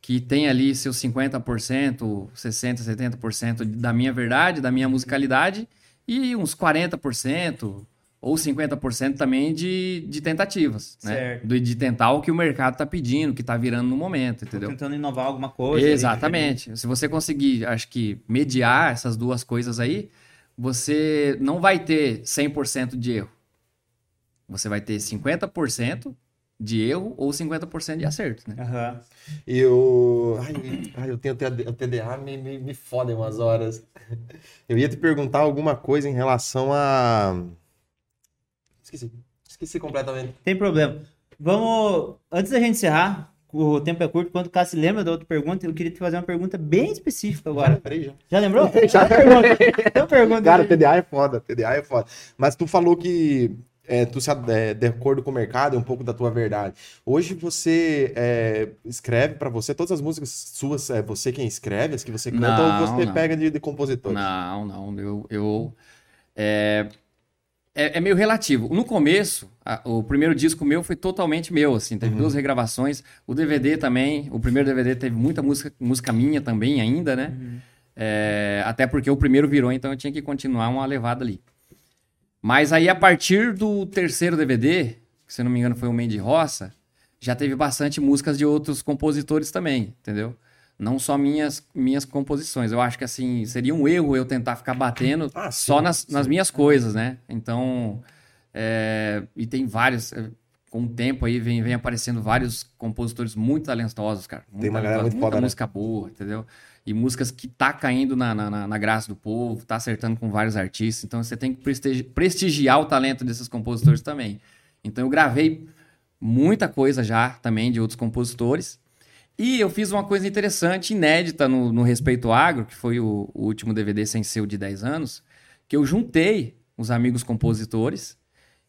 que tem ali seus 50%, 60%, 70% da minha verdade, da minha musicalidade e uns 40% ou 50% também de, de tentativas, né? Certo. Do- De tentar o que o mercado tá pedindo, que tá virando no momento, Tô entendeu? tentando inovar alguma coisa. Exatamente. Se você conseguir, acho que, mediar essas duas coisas aí, você não vai ter 100% de erro. Você vai ter 50% de erro ou 50% de acerto, né? Aham. Eu. Ai, ai, eu tenho o TDA, me, me, me fodem umas horas. Eu ia te perguntar alguma coisa em relação a. Esqueci. Esqueci completamente. Tem problema. Vamos. Antes da gente encerrar, o tempo é curto, quando o Cássio se lembra da outra pergunta, eu queria te fazer uma pergunta bem específica agora. Peraí, já. Já lembrou? Já. Então pergunta. Cara, TDA é foda, TDA é foda. Mas tu falou que é, tu se, é, de acordo com o mercado é um pouco da tua verdade. Hoje você é, escreve pra você, todas as músicas suas, é você quem escreve, as que você canta, Não, ou você não. pega de, de compositor? Não, não. Eu. eu é, é, é meio relativo. No começo, a- o primeiro disco meu foi totalmente meu, assim. Teve duas regravações. O DVD também. O primeiro DVD teve muita música, música minha também ainda, né? É, até porque o primeiro virou, então eu tinha que continuar uma levada ali. Mas aí, a partir do terceiro DVD, que se não me engano foi o Mendy Roça, já teve bastante músicas de outros compositores também, entendeu? Não só minhas, minhas composições. Eu acho que, assim, seria um erro eu tentar ficar batendo Ah, sim, só nas, nas minhas coisas, né? Então, é, e tem vários... é, Com o tempo aí vem, vem aparecendo vários compositores muito talentosos, cara. Muito Tem uma galera muito muita foda, né? música boa, entendeu? E músicas que tá caindo na, na, na- na graça do povo, tá acertando com vários artistas. Então você tem que prestigi- prestigiar o talento desses compositores também. Então eu gravei muita coisa já também de outros compositores. E eu fiz uma coisa interessante, inédita no, no Respeito Agro, que foi o, o último DVD sem ser o de 10 anos, que eu juntei os amigos compositores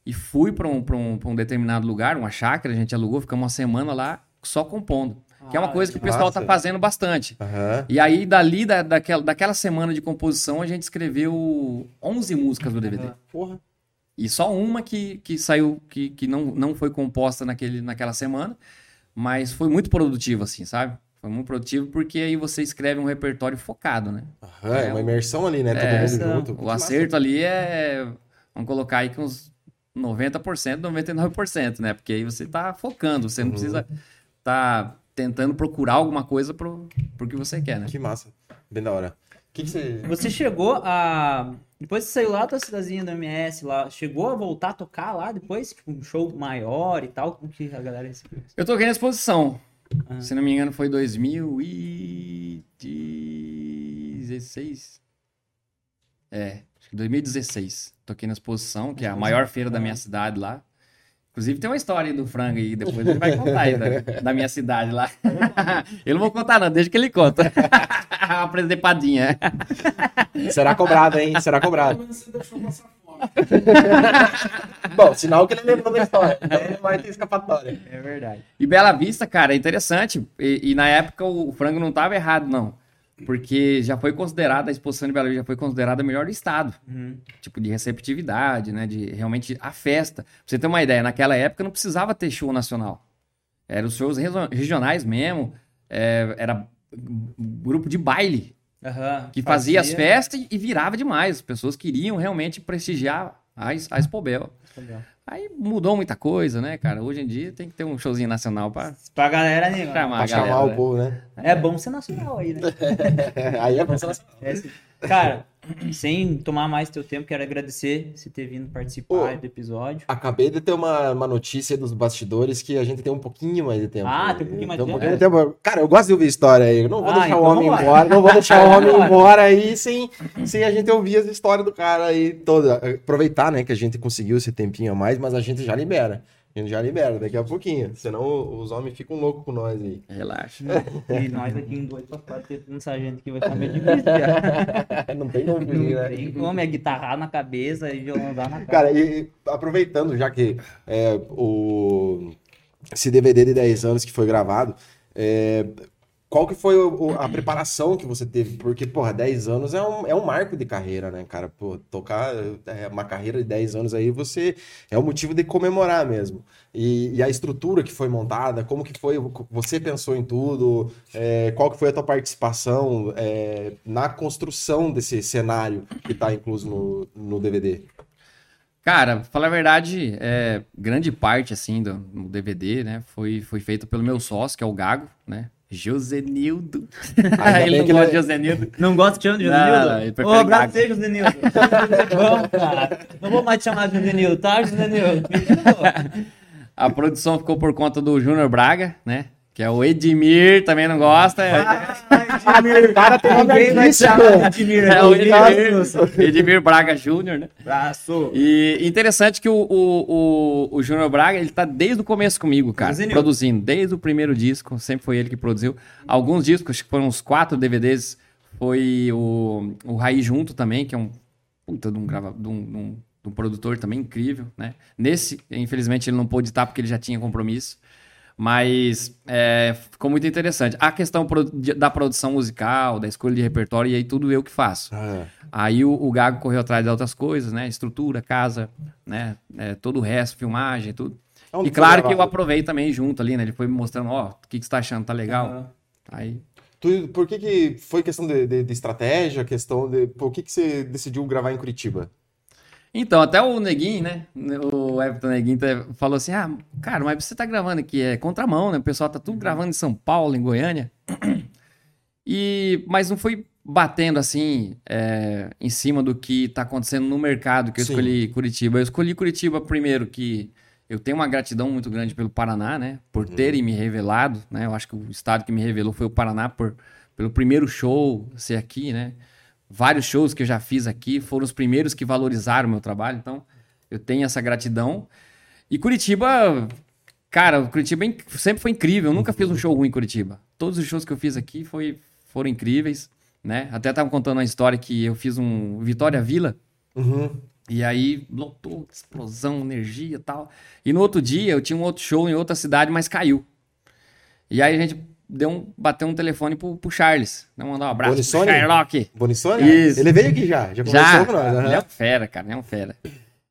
e fui para um, um, um determinado lugar, uma chácara, a gente alugou, ficamos uma semana lá só compondo. Que é uma Ah, coisa que o que pessoal massa. tá fazendo bastante. Aham. E aí, dali, da, daquela, daquela semana de composição, a gente escreveu 11 músicas do DVD. Porra. E só uma que, que saiu, que, que não, não foi composta naquele, naquela semana, mas foi muito produtivo, assim, sabe? Foi muito produtivo porque aí você escreve um repertório focado, né? Aham, é uma imersão ali, né? Todo É, mundo junto. O acerto ali é. Vamos colocar aí que uns 90%, 99%, né? Porque aí você tá focando, você não Uhum. precisa tá tentando procurar alguma coisa pro, pro que você quer, né? Que massa. Bem da hora. Que, que você. Você chegou a. Depois que saiu lá da cidadezinha do MS lá, chegou a voltar a tocar lá depois? Tipo, um show maior e tal? Como que a galera recebeu isso? Eu toquei na exposição. Ah. Se não me engano, foi 2016. É, acho que 2016. Toquei na exposição, que é a maior feira da minha cidade lá. Inclusive tem uma história aí do frango aí, depois ele vai contar aí da, da minha cidade lá. Eu não vou contar não, deixa que ele conta. Uma presepadinha. Será cobrado, hein? Será cobrado. Pelo menos você deixou passar fome. Bom, sinal que ele lembrou da história. Então ele vai ter escapatória. É verdade. E Bela Vista, cara, é interessante. E, e na época o frango não tava errado, não. Porque já foi considerada, a exposição de Bela Vista já foi considerada a melhor do estado. Uhum. Tipo, de receptividade, né? De realmente a festa. Pra você ter uma ideia, naquela época não precisava ter show nacional. Eram os shows regionais mesmo. é, era grupo de baile Aham. que fazia as festas e virava demais. As pessoas queriam realmente prestigiar a, a Expobel. Legal. Aí mudou muita coisa, né, cara? Hoje em dia tem que ter um showzinho nacional pra Pra galera, né? chamar Pra chamar galera. o né? povo, né? É bom ser nacional aí, né? Aí é pra ser nacional. É. Cara, sem tomar mais teu tempo, quero agradecer você ter vindo participar Ô. do episódio. Acabei de ter uma, uma notícia dos bastidores que a gente tem um pouquinho mais de tempo. Ah, tem um pouquinho mais de Tem um tempo? tempo. Cara, eu gosto de ouvir história aí. Eu não vou Ah, deixar então o homem lá. embora. Não vou deixar o homem embora aí sem, sem a gente ouvir as histórias do cara aí toda. Aproveitar, né, que a gente conseguiu esse tempinho a mais, mas a gente já libera. A gente já libera daqui a pouquinho. Senão os homens ficam loucos com nós aí. Relaxa. E nós aqui em dois pra quatro, um sargento que vai ficar meio difícil, já. não tem como fugir, né? tem como, é guitarrar na cabeça e violãozar na cara. Cara, e e aproveitando, já que é, o, esse DVD de 10 anos que foi gravado, é, qual que foi o- o- a preparação que você teve? Porque, porra, 10 anos é um, é um marco de carreira, né, cara? Pô, tocar é, uma carreira de 10 anos aí, você é um motivo de comemorar mesmo. E, e a estrutura que foi montada, como que foi, você pensou em tudo, é, qual que foi a tua participação é, na construção desse cenário que está incluso no, no DVD? Cara, pra falar a verdade, é, grande parte, assim, do, do DVD, né, foi, foi feito pelo meu sócio, que é o Gago, né? Josenildo. Ainda ele bem não gosta de Josenildo. Não gosta de chamar de Não, não, ele Josenildo? prefere Josenildo. Vamos, cara. Não vou mais te chamar de Josenildo, tá, Josenildo? A produção ficou por conta do Júnior Braga, né? Que é o Edmir, também não gosta. É, O cara tem nome Ninguém vai te artístico. chamar de Admir. é o. Edmir, Edmir Braga Júnior, né? Abraço. E interessante que o, o, o, o Júnior Braga, ele tá desde o começo comigo, cara, Produzindo. produzindo. Desde o primeiro disco, sempre foi ele que produziu. Alguns discos, acho que foram uns quatro DVDs, foi o, o Raí Junto também, que é um puta de um, grava, de um, de um- de um produtor também incrível, né? Nesse, infelizmente, ele não pôde estar porque ele já tinha compromisso. Mas é, ficou muito interessante. A questão pro- de- da produção musical, da escolha de repertório, e aí tudo eu que faço. Ah, Aí o, o Gago correu atrás de outras coisas, né? Estrutura, casa, né? É, todo o resto, filmagem, tudo. onde e claro que eu aproveitei também junto ali, né? Ele foi me mostrando, ó, o que, que você tá achando, tá legal? Aham. Aí. Tu- por que, que foi questão de, de- de estratégia, questão de. Por que, que você decidiu gravar em Curitiba? Então, até o Neguinho, né? O Everton Neguinho tá- falou assim: ah, cara, mas você tá gravando aqui, é contramão, né? O pessoal tá tudo gravando em São Paulo, em Goiânia. E, mas não foi batendo assim é, em cima do que tá acontecendo no mercado que eu Sim. escolhi Curitiba. Eu escolhi Curitiba primeiro que eu tenho uma gratidão muito grande pelo Paraná, né? Por terem me revelado, né? Eu acho que o estado que me revelou foi o Paraná por, pelo primeiro show ser aqui, né? Vários shows que eu já fiz aqui foram os primeiros que valorizaram o meu trabalho, então eu tenho essa gratidão. E Curitiba, cara, Curitiba é sempre foi incrível. Eu nunca fiz um show ruim em Curitiba. Todos os shows que eu fiz aqui foi, foram incríveis, né? Até estavam contando uma história que eu fiz um Vitória Vila, Uhum. e aí lotou, explosão, energia e tal. E no outro dia eu tinha um outro show em outra cidade, mas caiu. E aí a gente deu um, bateu um telefone pro, pro Charles. Né? Mandar um abraço pro Bonissoni? Sherlock. Bonissoni? Isso. Ele veio aqui já, já Já, conversou com nós. aham. ele é um fera, cara, ele é um fera.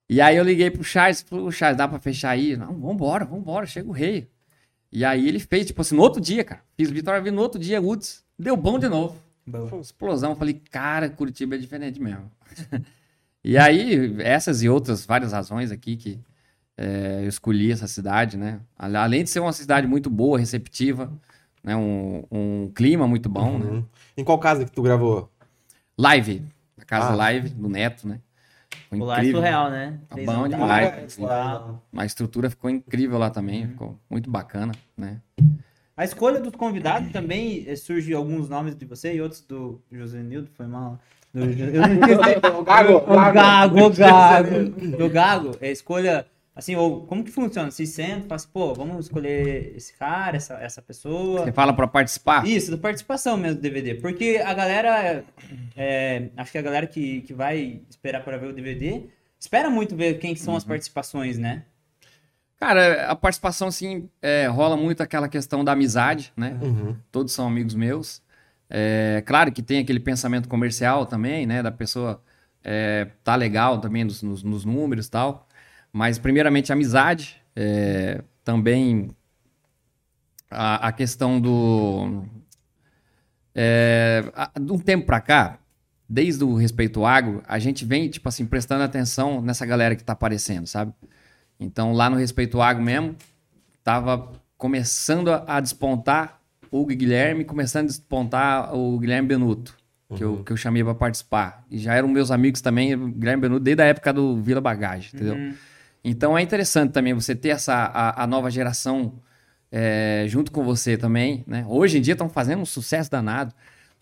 E aí eu liguei pro Charles, falei, "Ô, Charles, dá pra fechar aí? Não, vambora, vambora, chega o rei. E aí ele fez, tipo assim, no outro dia, cara. Fiz Vitória Vila no outro dia, Woods, deu bom de novo. Boa. Explosão. Falei, cara, Curitiba é diferente mesmo. e aí, essas e outras várias razões aqui que é, eu escolhi essa cidade, né? Além de ser uma cidade muito boa, receptiva, né? um, um clima muito bom, né? Uhum. Em qual casa que tu gravou? Live, a casa Ah. live do Neto, né? Foi O é incrível. surreal, né? Tá bom demais. tal. A estrutura ficou incrível lá também, ficou muito bacana, né? A escolha dos convidados também eh, surge alguns nomes de você e outros do José Nildo, foi mal. Do, eu não esqueci. O Gago, O Gago, o Gago. Do Gago, é escolha. Assim, ou como que funciona? Se senta, fala assim, pô, vamos escolher esse cara, essa, essa pessoa. Você fala pra participar? Isso, da participação mesmo do DVD. Porque a galera, é, acho que a galera que, que vai esperar para ver o DVD, espera muito ver quem são Uhum. as participações, né? Cara, a participação, assim, é, rola muito aquela questão da amizade, né? Uhum. Todos são amigos meus. É, claro que tem aquele pensamento comercial também, né? Da pessoa é, tá legal também nos, nos- nos números e tal. Mas, primeiramente, a amizade. é, também a, a questão do... É, a- de um tempo pra cá, desde o Respeito Agro, a gente vem, tipo assim, prestando atenção nessa galera que tá aparecendo, sabe? Então, lá no Respeito Agro mesmo, tava começando a, despontar o Guilherme, começando a despontar o Guilherme Benuto, que, eu, que eu chamei para participar. E já eram meus amigos também, Guilherme Benuto, desde a época do Vila Bagagem, entendeu? Uhum. Então é interessante também você ter essa a, a nova geração é, junto com você também, né? Hoje em dia estão fazendo um sucesso danado,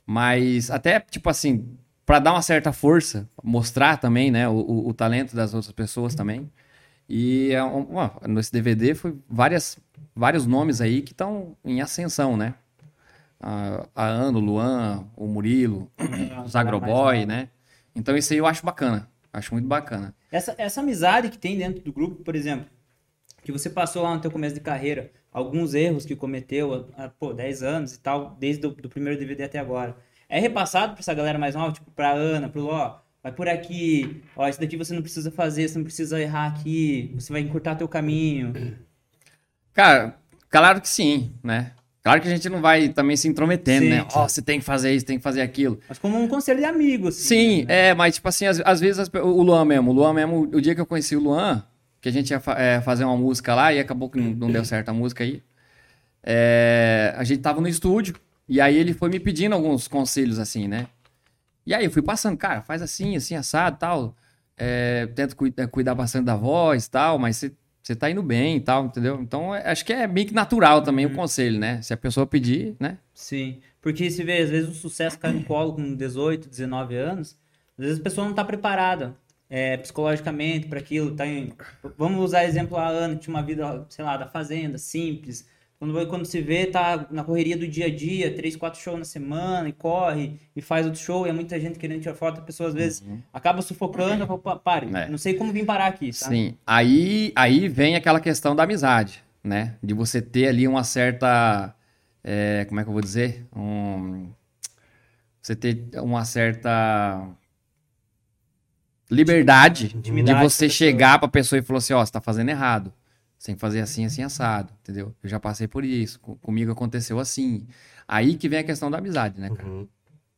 mas até tipo assim para dar uma certa força, mostrar também, né, o, o- o talento das outras pessoas também. E é um, ó, nesse DVD foi várias vários nomes aí que estão em ascensão, né? A, a Ana, o Luan, o Murilo, os Agroboy, né? Então isso aí eu acho bacana, acho muito bacana. Essa, essa amizade que tem dentro do grupo, por exemplo, que você passou lá no teu começo de carreira, alguns erros que cometeu há, há, pô, 10 anos e tal, desde o primeiro DVD até agora. É repassado pra essa galera mais nova, tipo, pra Ana, pro ó, vai por aqui, ó, isso daqui você não precisa fazer, você não precisa errar aqui, você vai encurtar teu caminho. Cara, claro que sim, né? Claro que a gente não vai também se intrometendo, Sim, né? Ó, você tem que fazer isso, tem que fazer aquilo. Mas como um conselho de amigo, assim. Sim, né? é, mas tipo assim, às, às vezes as o Luan mesmo, o Luan mesmo, o dia que eu conheci o Luan, que a gente ia fa- é, fazer uma música lá e acabou que não, não deu certo a música aí. é, a gente tava no estúdio e aí ele foi me pedindo alguns conselhos assim, né? E aí eu fui passando, cara, faz assim, assim, assado tal. É, tenta cui- é, cuidar bastante da voz tal, mas você, você tá indo bem e tal, entendeu? Então é- acho que é meio que natural também o conselho, né? Se a pessoa pedir, né? Sim, porque se vê, às vezes o sucesso cai no colo com 18, 19 anos, às vezes a pessoa não está preparada é, psicologicamente para aquilo. Tá em... Vamos usar exemplo a Ana, que tinha uma vida, sei lá, da fazenda, simples. Quando, quando se vê, tá na correria do dia a dia, três, quatro shows na semana, e corre, e faz outro show, e é muita gente querendo tirar foto, a pessoa às vezes acaba sufocando, fala, "Pá, pare, É. não sei como vir parar aqui, tá? Sim. Aí, aí vem aquela questão da amizade, né? De você ter ali uma certa. é, como é que eu vou dizer? Um, você ter uma certa liberdade Intimidade de você a chegar pra pessoa e falar assim: ó, você tá fazendo errado. Você tem que fazer assim, assim, assado, entendeu? Eu já passei por isso. co- Comigo aconteceu assim. Aí que vem a questão da amizade, né, cara? Uhum.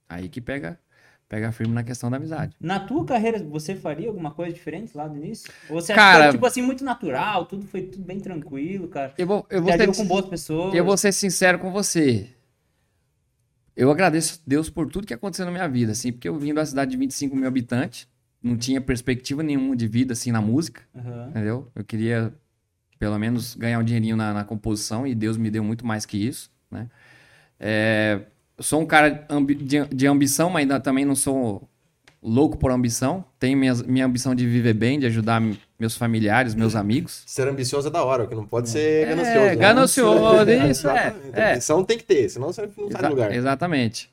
Aí que pega, pega firme na questão da amizade. Na tua carreira, você faria alguma coisa diferente lá do início? Ou você Cara- que foi, tipo assim, muito natural, tudo foi tudo bem tranquilo, cara? Eu vou, eu vou ter com boas pessoas. Eu vou ser sincero com você. Eu agradeço a Deus por tudo que aconteceu na minha vida, assim, porque eu vim da cidade de 25 mil habitantes, não tinha perspectiva nenhuma de vida, assim, na música, Aham. entendeu? Eu queria, pelo menos, ganhar um dinheirinho na, na composição e Deus me deu muito mais que isso, né? É, sou um cara ambi- de, de ambição, mas ainda também não sou louco por ambição. Tenho minhas, minha ambição de viver bem, de ajudar meus familiares, meus amigos. Ser ambicioso é da hora, o que não pode ser ganancioso. É, né? ganancioso, isso, é, é. Ambição tem que ter, senão você não sai Exa- do lugar. Exatamente.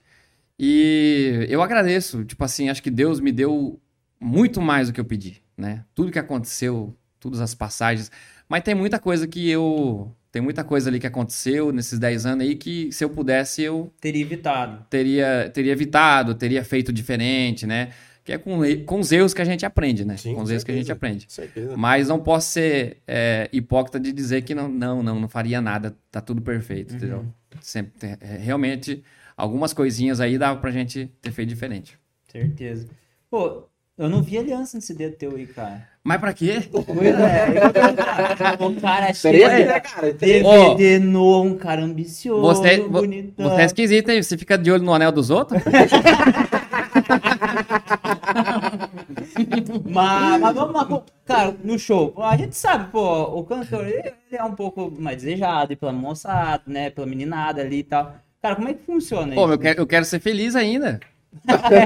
E eu agradeço, tipo assim, acho que Deus me deu muito mais do que eu pedi, né? Tudo que aconteceu, todas as passagens. Mas tem muita coisa que eu. Tem muita coisa ali que aconteceu nesses 10 anos aí que se eu pudesse eu Teria evitado. teria, teria evitado, teria feito diferente, né? Que é com, com os erros que a gente aprende, né? Sim, com os erros que a gente aprende. Certeza. Mas não posso ser é, hipócrita de dizer que não, não, não, não faria nada, tá tudo perfeito, entendeu? Sempre, tem- é, realmente, algumas coisinhas aí dava pra gente ter feito diferente. Certeza. Pô, eu não vi aliança nesse dedo teu aí, cara. Mas pra quê? Pois é. o cara Seria, cheio né, cara? DVD novo, um cara ambicioso, Você, vo- bonitão. você é esquisito, hein? Você fica de olho no anel dos outros? Mas, mas vamos lá, pô, cara, no show, pô, a gente sabe, pô, o cantor, ele, é um pouco mais desejado pela moçada, né, pela meninada ali e tal. Cara, como é que funciona Pô, isso? eu quero, eu quero ser feliz ainda.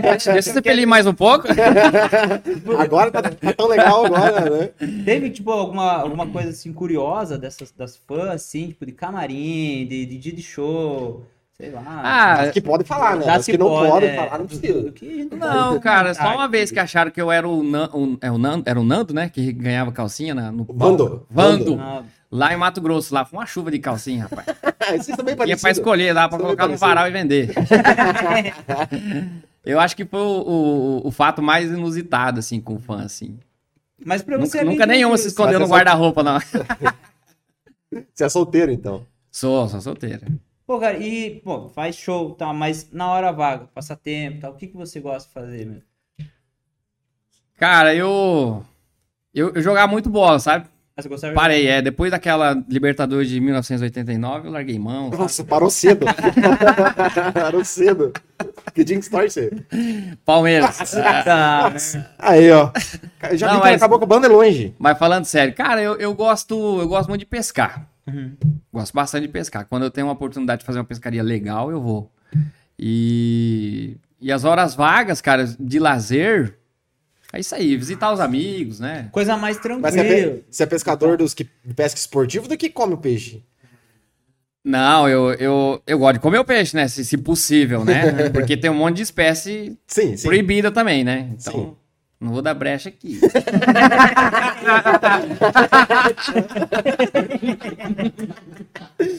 Deixa eu ser feliz mais um pouco. Agora tá, tá tão legal agora, né? Teve, tipo, alguma, alguma coisa, assim, curiosa dessas, das fãs, assim, tipo, de camarim, de, de dia de show, Sei lá. Ah, As que podem falar, né? As que não pode, podem é. falar, não precisa. Não, pode cara, só uma vez que acharam que eu era o, Nan, o- é o Nando, era o Nando, né? Que ganhava calcinha na, no Vando. Vando. Ah, Lá em Mato Grosso, lá foi uma chuva de calcinha, rapaz. Esses também Ia pra parecidos. escolher, dá pra Isso colocar no varal e vender. eu acho que foi o, o, o fato mais inusitado, assim, com o fã, assim. Mas pra você. Nunca, é bem nunca nenhuma se escondeu no é guarda-roupa, não. Você é solteiro, então. Sou, sou solteira. Pô, cara, e, pô, faz show, tá? Mas na hora vaga, passatempo, tal, o que, que você gosta de fazer, meu? Cara, eu, eu. Eu jogava muito bola, sabe? Gostava de- Parei, é. Depois daquela Libertadores de 1989, eu larguei mão. sabe? Nossa, parou cedo. parou cedo. Que você torce? Palmeiras. Aí, ó. Já Não, vi que mas- acabou com a banda é longe. Mas falando sério, cara, eu, eu gosto. Eu gosto muito de pescar. Uhum. Gosto bastante de pescar. Quando eu tenho uma oportunidade de fazer uma pescaria legal, eu vou. E, e as horas vagas, cara, de lazer, é isso aí, visitar os amigos, né? Coisa mais Mas você é, tranquila. pe- você é pescador dos que de pesca esportivo do que come o peixe? Não, eu, eu, eu gosto de comer o peixe, né? Se, se possível, né? Porque tem um monte de espécie Sim, sim. proibida também, né? Então, Sim. Não vou dar brecha aqui.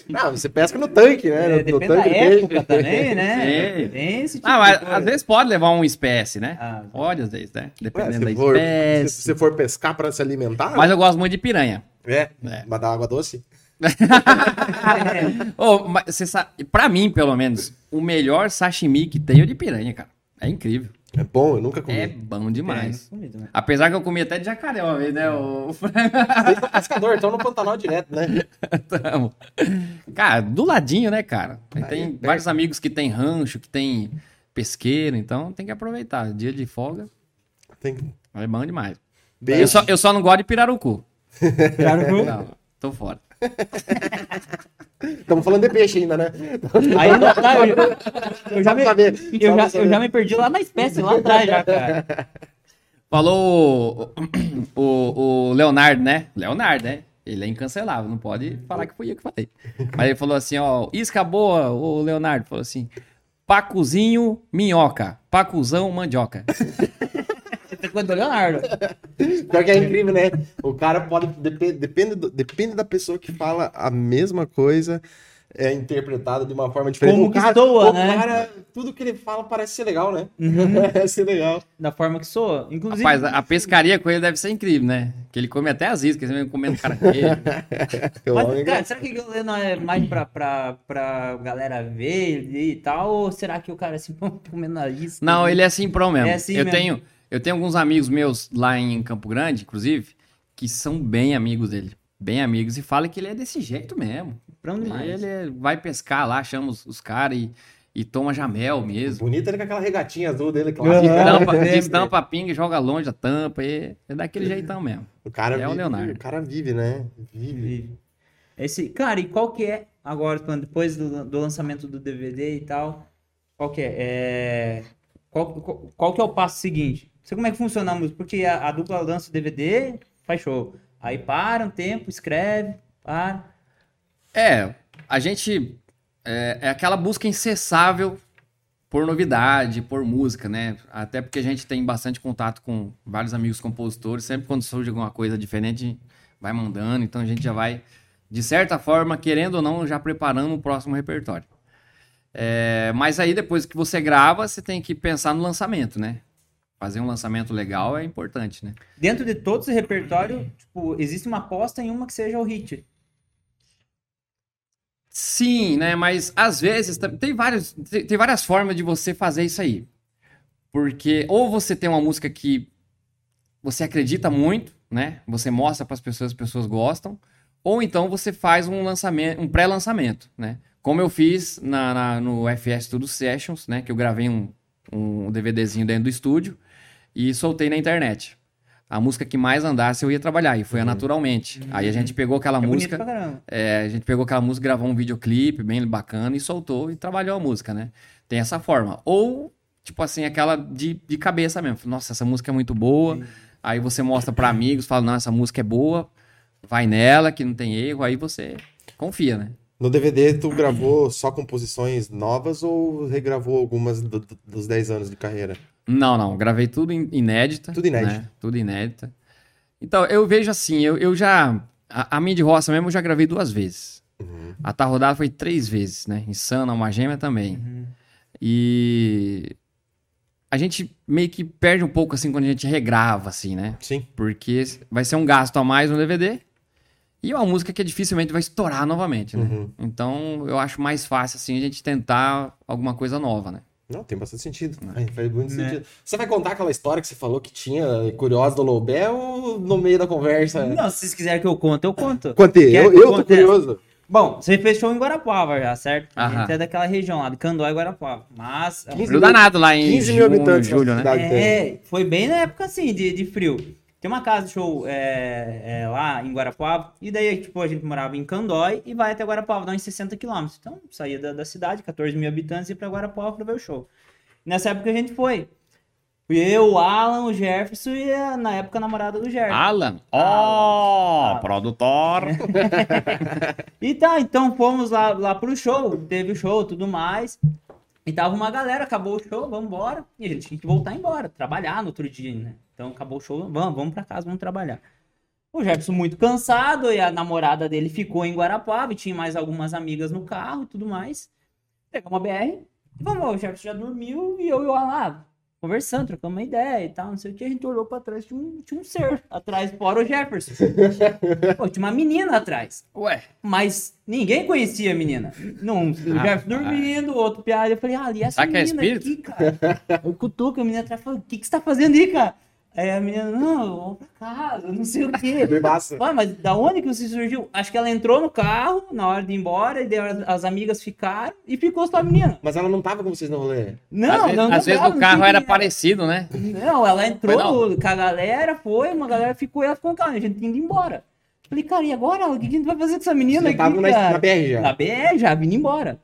Não, você pesca no tanque, né? É, No- no, depende da tanque do época peixe. também, né? Tem esse tipo Ah, mas às vezes pode levar uma espécie, né? Ah, Pode, às vezes, né? Ué, Dependendo se, da for, se espécie. você for pescar pra se alimentar, Mas eu gosto muito de piranha. é, É. mas dá água doce. Ô, mas você sabe, pra mim, pelo menos, o melhor sashimi que tem é o de piranha, cara. É incrível. É bom, eu nunca comi. É bom demais. Comida, né? Apesar que eu comi até de jacaré uma vez, né? O... Você é pescador, então no Pantanal direto, né? Tamo. cara, do ladinho, né, cara? Aí tem perto. vários amigos que tem rancho, que tem pesqueiro, então tem que aproveitar. Dia de folga Tem é bom demais. beijo. Eu só, eu só não gosto de pirarucu. Pirarucu? Não, tô fora. Estamos falando de peixe ainda, né? Aí não tá, eu, eu já me, eu, já, eu já me perdi lá na espécie, lá atrás já, cara. Falou o, o, o Leonardo, né? Leonardo, né? Ele é incancelável, não pode falar que fui eu que falei. Mas ele falou assim, ó, isca boa, o Leonardo falou assim, pacuzinho, minhoca, pacuzão, mandioca. Você coisa do Leonardo. Pior que é incrível, né? O cara pode. Depende, depende, do- depende da pessoa que fala a mesma coisa, é interpretada de uma forma diferente. Como o que cara, soa, o né? cara, tudo que ele fala parece ser legal, né? Uhum. Parece ser legal. Da forma que soa. Inclusive, Rapaz, a, pescaria com ele deve ser incrível, né? Que ele come até as iscas, ele comendo caranguejo. Mas, cara, será que o não é mais pra, pra, pra galera ver e tal? Ou será que o cara é assim, comendo a isca? Não, ele é assim pro mesmo. É assim eu, mesmo. Tenho, eu tenho alguns amigos meus lá em Campo Grande, inclusive, que são bem amigos dele. Bem amigos, e falam que ele é desse jeito mesmo. Prão demais. Ele é- vai pescar lá, chama os, os caras e, e toma jamel mesmo. Bonito ele com aquela regatinha azul dele, clássica. Destampa, sempre. destampa a pinga, e joga longe a tampa. E é daquele jeitão mesmo. O cara É o vive, Leonardo. O cara vive, né? Vive. Vive. Esse, cara, e qual que é, agora, depois do, do lançamento do DVD e tal, qual que é? É, qual, qual, qual que é o passo seguinte? Sei como é que funciona a música, porque a, a dupla lança o DVD, faz show. Aí para um tempo, escreve, para. É, a gente. É, é aquela busca incessável por novidade, por música, né? Até porque a gente tem bastante contato com vários amigos compositores. Sempre quando surge alguma coisa diferente, vai mandando. Então a gente já vai, de certa forma, querendo ou não, já preparando o próximo repertório. É, mas aí depois que você grava, você tem que pensar no lançamento, né? Fazer um lançamento legal é importante, né? Dentro de todo esse repertório, tipo, existe uma aposta em uma que seja o hit. Sim, né? Mas às vezes tem, vários, tem várias formas de você fazer isso aí. Porque ou você tem uma música que você acredita muito, né? Você mostra para as pessoas, as pessoas gostam. Ou então você faz um lançamento, um pré-lançamento, né? Como eu fiz na, na- no FS Studio Sessions, né? Que eu gravei um, um DVDzinho dentro do estúdio e soltei na internet. A música que mais andasse eu ia trabalhar, e foi a Naturalmente. Aí a gente pegou aquela É música. É, a gente pegou aquela música, gravou um videoclipe bem bacana e soltou e trabalhou a música, né? Tem essa forma. Ou, tipo assim, aquela de, de cabeça mesmo. Nossa, essa música é muito boa. Aí você mostra pra amigos, fala, não, essa música é boa, vai nela, que não tem erro. Aí você confia, né? No DVD, tu gravou só composições novas ou regravou algumas do- do- dos 10 anos de carreira? Não, não. Gravei tudo in- inédita. Tudo inédito. né? Tudo inédita. Então, eu vejo assim, eu, eu já. A, a minha de roça mesmo eu já gravei duas vezes. A Tá Rodada foi três vezes, né? Insana, uma gêmea também. E. A gente meio que perde um pouco assim quando a gente regrava, assim, né? Sim. Porque vai ser um gasto a mais no DVD. E uma música que dificilmente vai estourar novamente, né? Uhum. Então, eu acho mais fácil, assim, a gente tentar alguma coisa nova, né? Não, tem bastante sentido. Ai, faz muito Né? sentido. Você vai contar aquela história que você falou que tinha curiosa do Lobé ou no meio da conversa? Não, se vocês quiserem que eu conte, eu conto. Conte, Quer eu, que eu tô conte essa? curioso. Bom, você fez show em Guarapuava já, certo? A gente é daquela região lá, de Candói e Guarapuava. Mas. 15 Frio danado lá em 15 mil habitantes julho, né? tem. É, foi bem na época assim, de, de frio. Tem uma casa de show é, é, lá em Guarapuava, e daí, tipo, a gente morava em Candói e vai até Guarapuava, dá uns 60 quilômetros. Então, saía da, da cidade, 14 mil habitantes, e ia pra Guarapuava pra ver o show. Nessa época a gente foi. Eu, o Alan, o Jefferson e a, na época a namorada do Jefferson. Alan, ó, Ah. produtor. E tá, então fomos lá, lá pro show, teve o show tudo mais. E tava uma galera, acabou o show, vamos embora. E a gente tinha que voltar embora, trabalhar no outro dia, né? Então acabou o show, vamos, vamos pra casa, vamos trabalhar. O Jefferson muito cansado e a namorada dele ficou em Guarapava e tinha mais algumas amigas no carro e tudo mais. Pegamos a BR vamos, o Jefferson já dormiu e eu e o Alan lá, conversando, trocando uma ideia e tal, não sei o que. A gente olhou pra trás, tinha um, tinha um ser atrás, fora o Jefferson. Pô, tinha uma menina atrás. Ué, Mas ninguém conhecia a menina. Não, o Jeff dormindo, o outro piada. Eu falei, ah, ali essa Será que é menina espírito? aqui, cara. Eu cutuco a menina atrás e falo, o que, que você tá fazendo aí, cara? Aí a menina, não, eu vou pra casa, não sei o quê. Bem massa. Ué, mas da onde que você surgiu? Acho que ela entrou no carro na hora de ir embora, e daí as, as amigas ficaram e ficou só a menina. Mas ela não tava com vocês no rolê. Não, às vezes, não, não às vezes tava, o não carro era parecido, né? não, ela entrou Foi com a galera, foi, uma galera ficou e ela ficou com a gente tinha ido embora. Falei, cara, e agora? O que a gente vai fazer com essa menina Você aqui, tava na, cara? na BR já. Na BR, já vindo embora.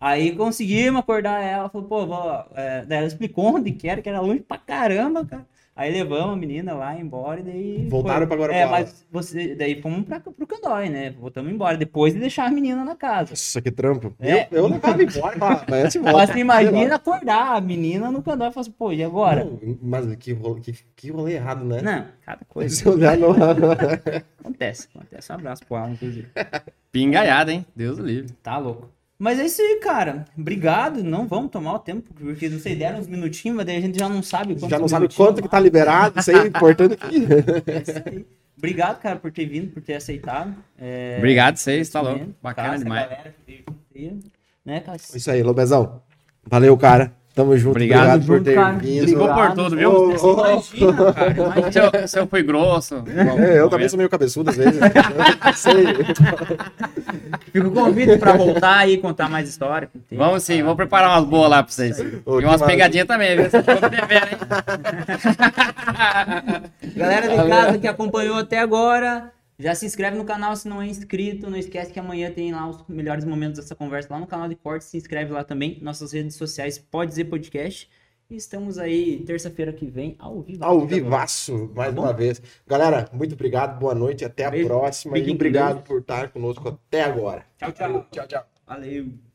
Aí conseguimos acordar ela, falou, pô, vó, é, daí ela explicou onde que era, que era longe pra caramba, cara. Aí levamos a menina lá embora e daí. Voltaram foi. pra Guarapuava. É, mas você, daí fomos pra, pro Candói, né? Voltamos embora, depois de deixar a menina na casa. Nossa, que trampo. É. Eu, eu levava embora e falava, mas antes volta. Mas você Sei imagina lá. acordar a menina no Candói e falar assim, pô, e agora? Não, mas que rolê, que, que rolê errado, né? Não, cada coisa. Se olhar no... Acontece, acontece. Um abraço pro Alan, inclusive. Pingaiada, hein? Deus livre. Tá louco. Mas é isso aí, cara. Obrigado. Não vamos tomar o tempo, porque não sei, deram uns minutinhos, mas daí a gente já não sabe quantos Já não sabe quanto que tá liberado, isso aí é importante aqui. É isso aí. Obrigado, cara, por ter vindo, por ter aceitado. É, Obrigado vocês, tá louco. Bacana Casa, demais. galera que Né? Isso aí, Lobezão. Valeu, cara. Tamo junto. Obrigado. Obrigado, por ter cara. vindo. Brigou por tudo, viu? Ô, ô, ô. Imagina, cara. Imagina. Se eu, se eu fui grosso. É, eu também sou meio cabeçudo às vezes. Eu sei. Fica o convite pra voltar aí e contar mais história. Tem- Vamos sim, vou preparar umas boas lá pra vocês. Ô, e umas pegadinhas também, viu? Vocês ficam devendo, hein? Galera de casa que acompanhou até agora, já se inscreve no canal se não é inscrito. Não esquece que amanhã tem lá os melhores momentos dessa conversa lá no canal de cortes. Se inscreve lá também. Nossas redes sociais pode dizer podcast. E estamos aí terça-feira que vem ao vivo. Ao vivaço, mais Tá uma vez. Galera, muito obrigado, boa noite, até a Beijo. próxima. Fiquem E obrigado por estar conosco até agora. Tchau, tchau. Tchau, tchau. Valeu.